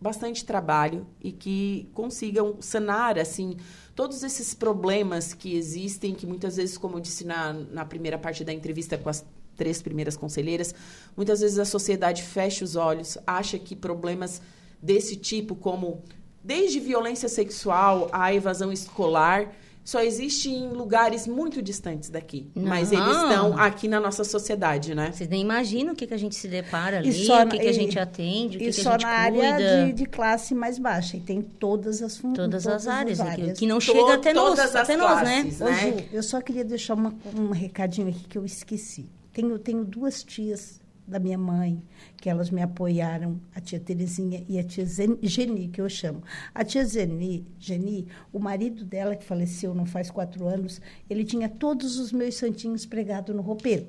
bastante trabalho e que consigam sanar assim todos esses problemas que existem, que muitas vezes, como eu disse na, na primeira parte da entrevista com as três primeiras conselheiras, muitas vezes a sociedade fecha os olhos, acha que problemas desse tipo, como desde violência sexual à evasão escolar, só existe em lugares muito distantes daqui. Mas Não. eles estão aqui na nossa sociedade, né? Vocês nem imaginam o que, que a gente se depara ali, E só o que, na- que a e- gente atende, o que, E que só a gente na cuida. área de, de classe mais baixa. E tem todas as fun- Todas as áreas, aqui, áreas. que não To- chega até nós, todas as até nós, né? Ô, né? Ju, eu só queria deixar uma- um recadinho aqui que eu esqueci. Tenho, tenho duas tias da minha mãe que elas me apoiaram, a tia Terezinha e a tia Geni, que eu chamo. A tia Zeni, Geni, o marido dela, que faleceu não faz quatro anos, ele tinha todos os meus santinhos pregados no roupeiro.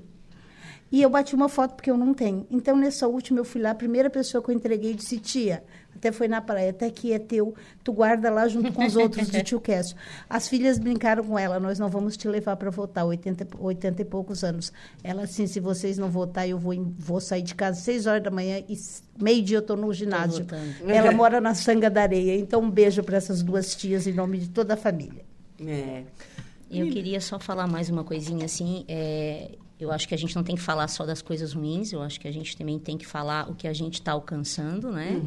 E eu bati uma foto porque eu não tenho. Então, nessa última, eu fui lá, a primeira pessoa que eu entreguei disse, tia, até foi na praia, até que é teu, tu guarda lá junto com os outros de tio [laughs] Quécio. As filhas brincaram com ela, nós não vamos te levar para votar, 80, e- 80 e poucos anos. Ela, assim, se vocês não votar, eu vou, vou sair de casa seis horas da manhã e meio-dia eu estou no ginásio. Ela [laughs] mora na Sanga da Areia. Então, um beijo para essas duas tias em nome de toda a família. É. Eu queria só falar mais uma coisinha assim. é, eu acho que a gente não tem que falar só das coisas ruins, eu acho que a gente também tem que falar o que a gente está alcançando, né?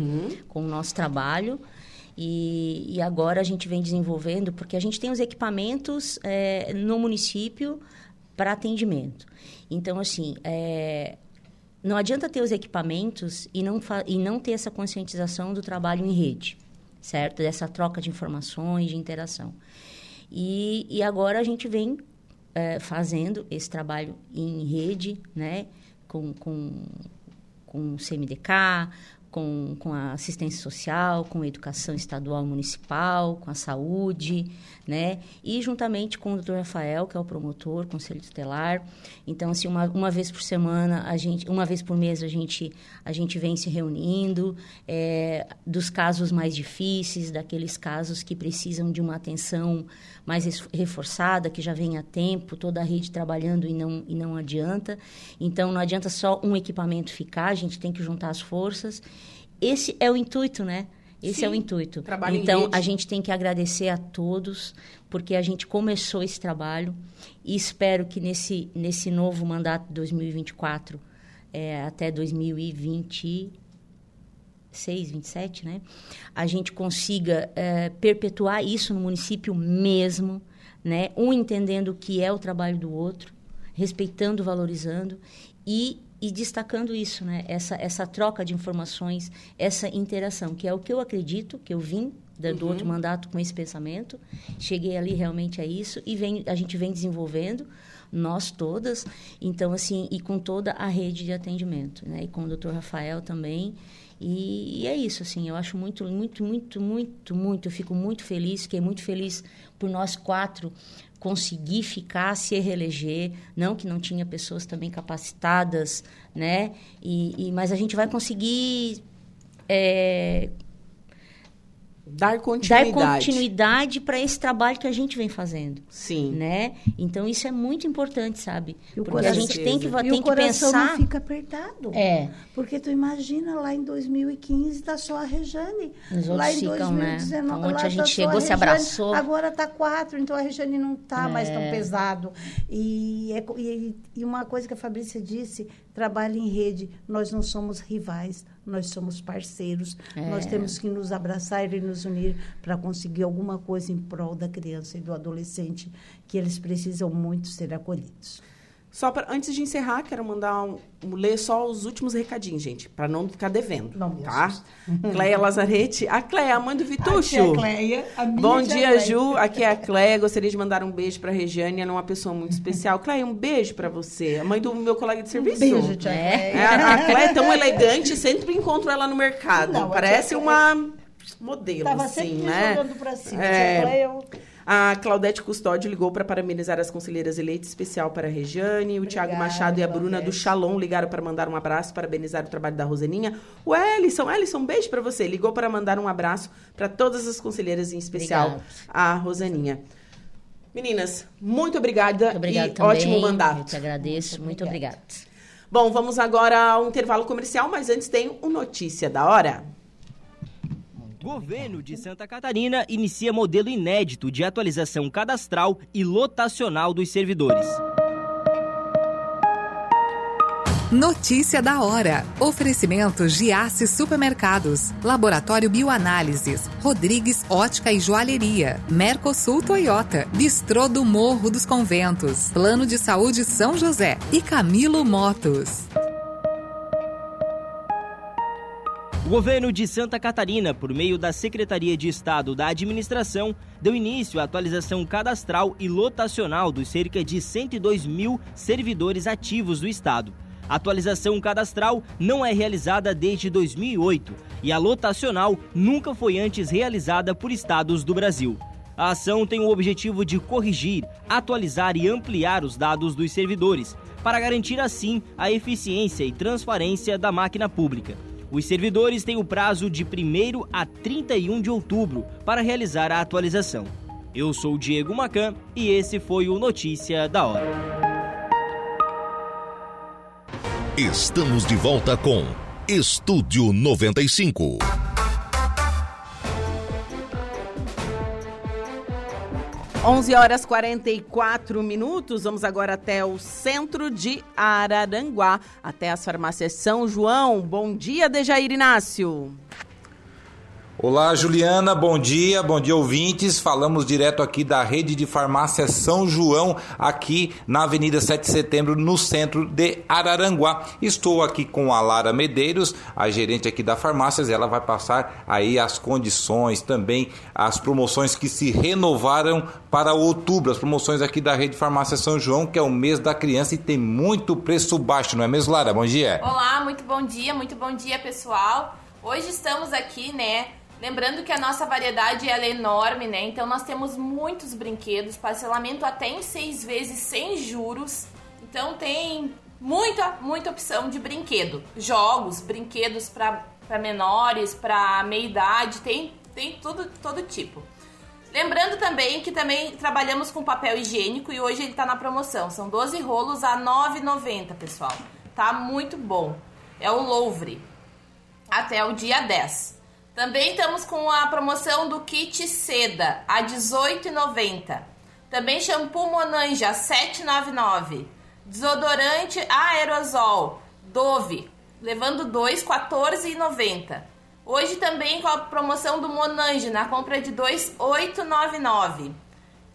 Com o nosso trabalho. E, e agora a gente vem desenvolvendo, porque a gente tem os equipamentos é, no município para atendimento. Então, assim, é, não adianta ter os equipamentos e não, e não ter essa conscientização do trabalho em rede, certo? Dessa troca de informações, de interação. E, e agora a gente vem eh, fazendo esse trabalho em rede, né? Com, com, com o CMDK, com, com a assistência social, com a educação estadual municipal, com a saúde, né? E juntamente com o doutor Rafael, que é o promotor, conselho tutelar. Então, assim, uma, uma vez por semana, a gente, uma vez por mês, a gente, a gente vem se reunindo é, dos casos mais difíceis, daqueles casos que precisam de uma atenção mais reforçada, que já vem há tempo, toda a rede trabalhando e não, e não adianta. Então, não adianta só um equipamento ficar, a gente tem que juntar as forças. Esse é o intuito, né? Esse Sim, é o intuito. então, a gente tem que agradecer a todos, porque a gente começou esse trabalho e espero que nesse, nesse novo mandato de 2024 é, até 2026, 27, né? A gente consiga é, perpetuar isso no município mesmo, né? Um entendendo o que é o trabalho do outro, respeitando, valorizando e, e destacando isso, né? Essa, essa troca de informações, essa interação, que é o que eu acredito, que eu vim do uhum. outro mandato com esse pensamento. Cheguei ali realmente a isso e vem, a gente vem desenvolvendo nós todas, então assim, e com toda a rede de atendimento, né? E com o Dr. Rafael também. E, e, é isso, assim, eu acho muito, muito, muito, muito, muito, eu fico muito feliz, fiquei muito feliz por nós quatro conseguir ficar, se reeleger, não que não tinha pessoas também capacitadas, né? E, e mas a gente vai conseguir é, dar continuidade. Dar continuidade para esse trabalho que a gente vem fazendo. Sim. Né? Então isso é muito importante, sabe? Porque a gente tem que, tem e o coração pensar... não fica apertado. É. Porque tu imagina lá em 2015 tá só a Rejane. Os lá em ficam, 2019, né? Então, onde a gente tá chegou, se abraçou. Agora tá quatro, então a Rejane não tá é. mais tão pesado. E, é, e, e uma coisa que a Fabrícia disse, trabalho em rede, nós não somos rivais, nós somos parceiros, é. nós temos que nos abraçar e nos unir para conseguir alguma coisa em prol da criança e do adolescente, que eles precisam muito ser acolhidos. Só pra, antes de encerrar, quero mandar um, um, ler só os últimos recadinhos, gente, para não ficar devendo, não, tá? [laughs] Cleia Lazarete, a Cleia, a mãe do Vitucho. Aqui é a Cleia, a minha Bom dia, Cleia. Ju. Aqui é a Cleia. Gostaria de mandar um beijo para a Regiane, ela é uma pessoa muito especial. [laughs] Cleia, um beijo para você. A mãe do meu colega de serviço. Um beijo, tia é. é a, a Cleia é tão [laughs] elegante, sempre encontro ela no mercado. Não, Parece uma modelo, Tava assim, sempre né? jogando pra cima. É... Tia Cleia, eu... A Claudete Custódio ligou para parabenizar as conselheiras eleitas, especial para a Regiane. O Tiago Machado e a Bruna Claudete. do Shalom ligaram para mandar um abraço, parabenizar o trabalho da Roseninha. O Ellison, Ellison, um beijo para você. Ligou para mandar um abraço para todas as conselheiras, em especial Obrigado. a Roseninha. Meninas, muito obrigada muito obrigado e também. ótimo mandato. Eu te agradeço, muito, muito obrigada. Bom, vamos agora ao intervalo comercial, mas antes tem o Notícia da Hora. Governo de Santa Catarina inicia modelo inédito de atualização cadastral e lotacional dos servidores. Notícia da hora. Oferecimento Giasse Supermercados, Laboratório Bioanálises, Rodrigues Ótica e Joalheria, Mercosul Toyota, Bistrô do Morro dos Conventos, Plano de Saúde São José e Camilo Motos. Governo de Santa Catarina, por meio da Secretaria de Estado da Administração, deu início à atualização cadastral e lotacional dos cerca de 102 mil servidores ativos do Estado. A atualização cadastral não é realizada desde 2008 e a lotacional nunca foi antes realizada por estados do Brasil. A ação tem o objetivo de corrigir, atualizar e ampliar os dados dos servidores, para garantir assim a eficiência e transparência da máquina pública. Os servidores têm o prazo de 1 a 31 de outubro para realizar a atualização. Eu sou Diego Macan e esse foi o Notícia da Hora. Estamos de volta com Estúdio 95. 11 horas 44 minutos. Vamos agora até o centro de Araranguá, até as farmácias São João. Bom dia, Dejair Inácio. Olá, Juliana, bom dia, bom dia, ouvintes. Falamos direto aqui da rede de farmácia São João, aqui na Avenida 7 de Setembro, no centro de Araranguá. Estou aqui com a Lara Medeiros, a gerente aqui da farmácia. Ela vai passar aí as condições, também as promoções que se renovaram para outubro. As promoções aqui da rede farmácia São João, que é o mês da criança e tem muito preço baixo, não é mesmo, Lara? Bom dia. Olá, muito bom dia, muito bom dia, pessoal. Hoje estamos aqui, né? Lembrando que a nossa variedade é enorme, né? Então nós temos muitos brinquedos, parcelamento até em seis vezes sem juros. Então tem muita, muita opção de brinquedo. Jogos, brinquedos para menores, para meia idade, tem, tem tudo, todo tipo. Lembrando também que também trabalhamos com papel higiênico e hoje ele está na promoção. São 12 rolos a R$ 9,90, pessoal. Tá muito bom. É o Louvre. Até o dia 10. Também estamos com a promoção do kit seda a 18,90. Também shampoo Monanja 7,99. Desodorante aerosol Dove, levando dois, 14,90. Hoje também com a promoção do Monange, na compra de dois, 8,99.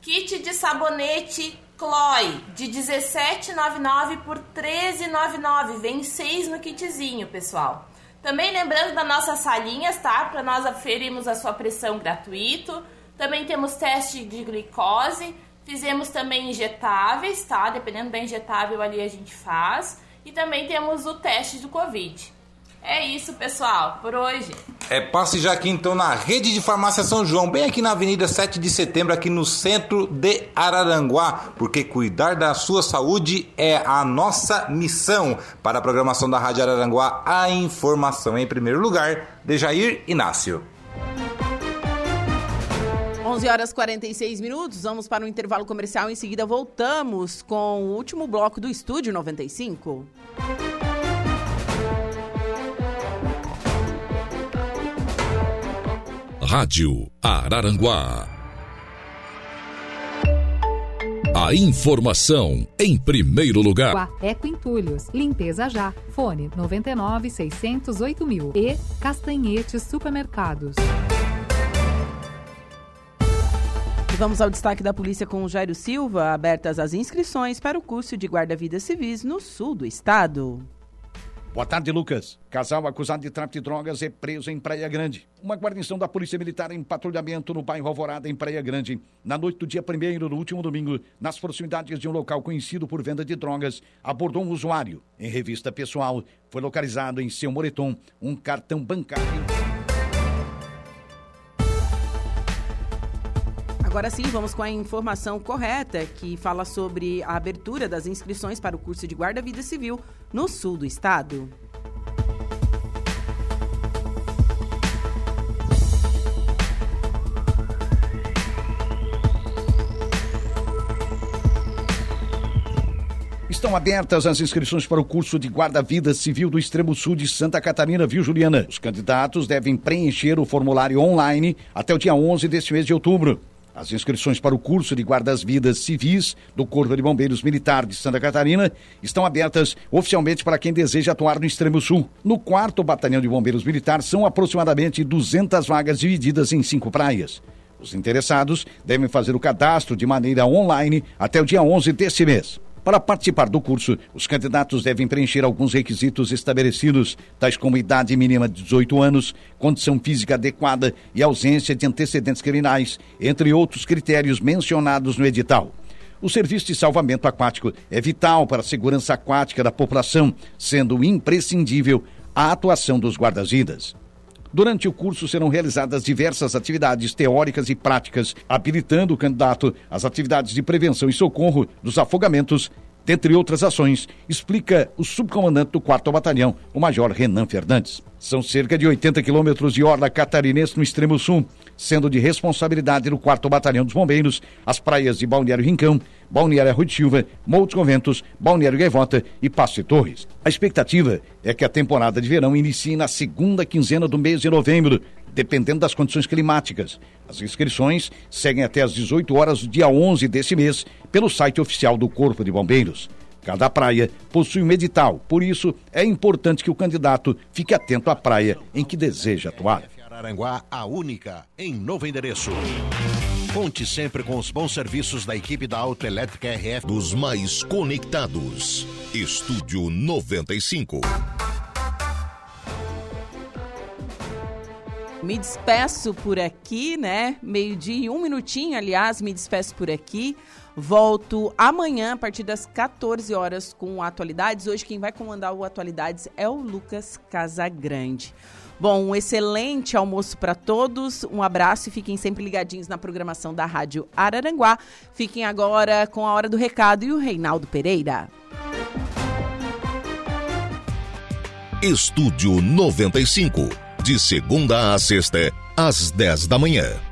Kit de sabonete Chloe, de 17,99 por 13,99. Vem seis no kitzinho, pessoal. Também lembrando das nossas salinhas, tá? Para nós aferirmos a sua pressão gratuito. Também temos teste de glicose. Fizemos também injetáveis, tá? Dependendo da injetável ali a gente faz. E também temos o teste do Covid. É isso, pessoal, por hoje. É, passe já aqui então na rede de farmácia São João, bem aqui na Avenida 7 de Setembro, aqui no centro de Araranguá, porque cuidar da sua saúde é a nossa missão. Para a programação da Rádio Araranguá, a informação em primeiro lugar, de Jair Inácio. 11 horas 46 minutos, vamos para o um intervalo comercial. Em seguida, voltamos com o último bloco do Estúdio 95. Rádio Araranguá. A informação em primeiro lugar. Eco Entulhos, Limpeza Já, Fone 99 608 mil e Castanhetes Supermercados. Vamos ao destaque da polícia com o Jairo Silva. Abertas as inscrições para o curso de guarda-vidas civis no sul do estado. Boa tarde, Lucas. Casal acusado de tráfico de drogas é preso em Praia Grande. Uma guarnição da Polícia Militar em patrulhamento no bairro Alvorada, em Praia Grande. Na noite do dia 1 no último domingo, nas proximidades de um local conhecido por venda de drogas, abordou um usuário. Em revista pessoal, foi localizado em seu moletom um cartão bancário. Agora sim, vamos com a informação correta que fala sobre a abertura das inscrições para o curso de Guarda-Vida Civil no sul do estado. Estão abertas as inscrições para o curso de Guarda-Vida Civil do Extremo Sul de Santa Catarina, viu, Juliana? Os candidatos devem preencher o formulário online até o dia 11 deste mês de outubro. As inscrições para o curso de guardas-vidas civis do Corpo de Bombeiros Militar de Santa Catarina estão abertas oficialmente para quem deseja atuar no Extremo Sul. No quarto Batalhão de Bombeiros Militar são aproximadamente 200 vagas divididas em cinco praias. Os interessados devem fazer o cadastro de maneira online até o dia 11 deste mês. Para participar do curso, os candidatos devem preencher alguns requisitos estabelecidos, tais como idade mínima de 18 anos, condição física adequada e ausência de antecedentes criminais, entre outros critérios mencionados no edital. O serviço de salvamento aquático é vital para a segurança aquática da população, sendo imprescindível a atuação dos guardas-vidas. Durante o curso serão realizadas diversas atividades teóricas e práticas, habilitando o candidato às atividades de prevenção e socorro dos afogamentos, dentre outras ações, explica o subcomandante do 4 Batalhão, o Major Renan Fernandes. São cerca de 80 quilômetros de orla catarinense no extremo sul, sendo de responsabilidade do 4 Batalhão dos Bombeiros as praias de Balneário Rincão, Balneário Rui de Silva, Montes Conventos, Balneário Gaivota e Passo de Torres. A expectativa é que a temporada de verão inicie na segunda quinzena do mês de novembro, dependendo das condições climáticas. As inscrições seguem até às 18 horas do dia 11 desse mês pelo site oficial do Corpo de Bombeiros. Cada praia possui um edital, por isso é importante que o candidato fique atento à praia em que deseja atuar. Araranguá, a única, em novo endereço. Conte sempre com os bons serviços da equipe da Autoelétrica RF. Dos mais conectados. Estúdio 95. Me despeço por aqui, né? Meio-dia e um minutinho, aliás, me despeço por aqui. Volto amanhã, a partir das 14 horas, com Atualidades. Hoje, quem vai comandar o Atualidades é o Lucas Casagrande. Bom, um excelente almoço para todos. Um abraço e fiquem sempre ligadinhos na programação da Rádio Araranguá. Fiquem agora com a Hora do Recado e o Reinaldo Pereira. Estúdio 95. De segunda a sexta, às 10 da manhã.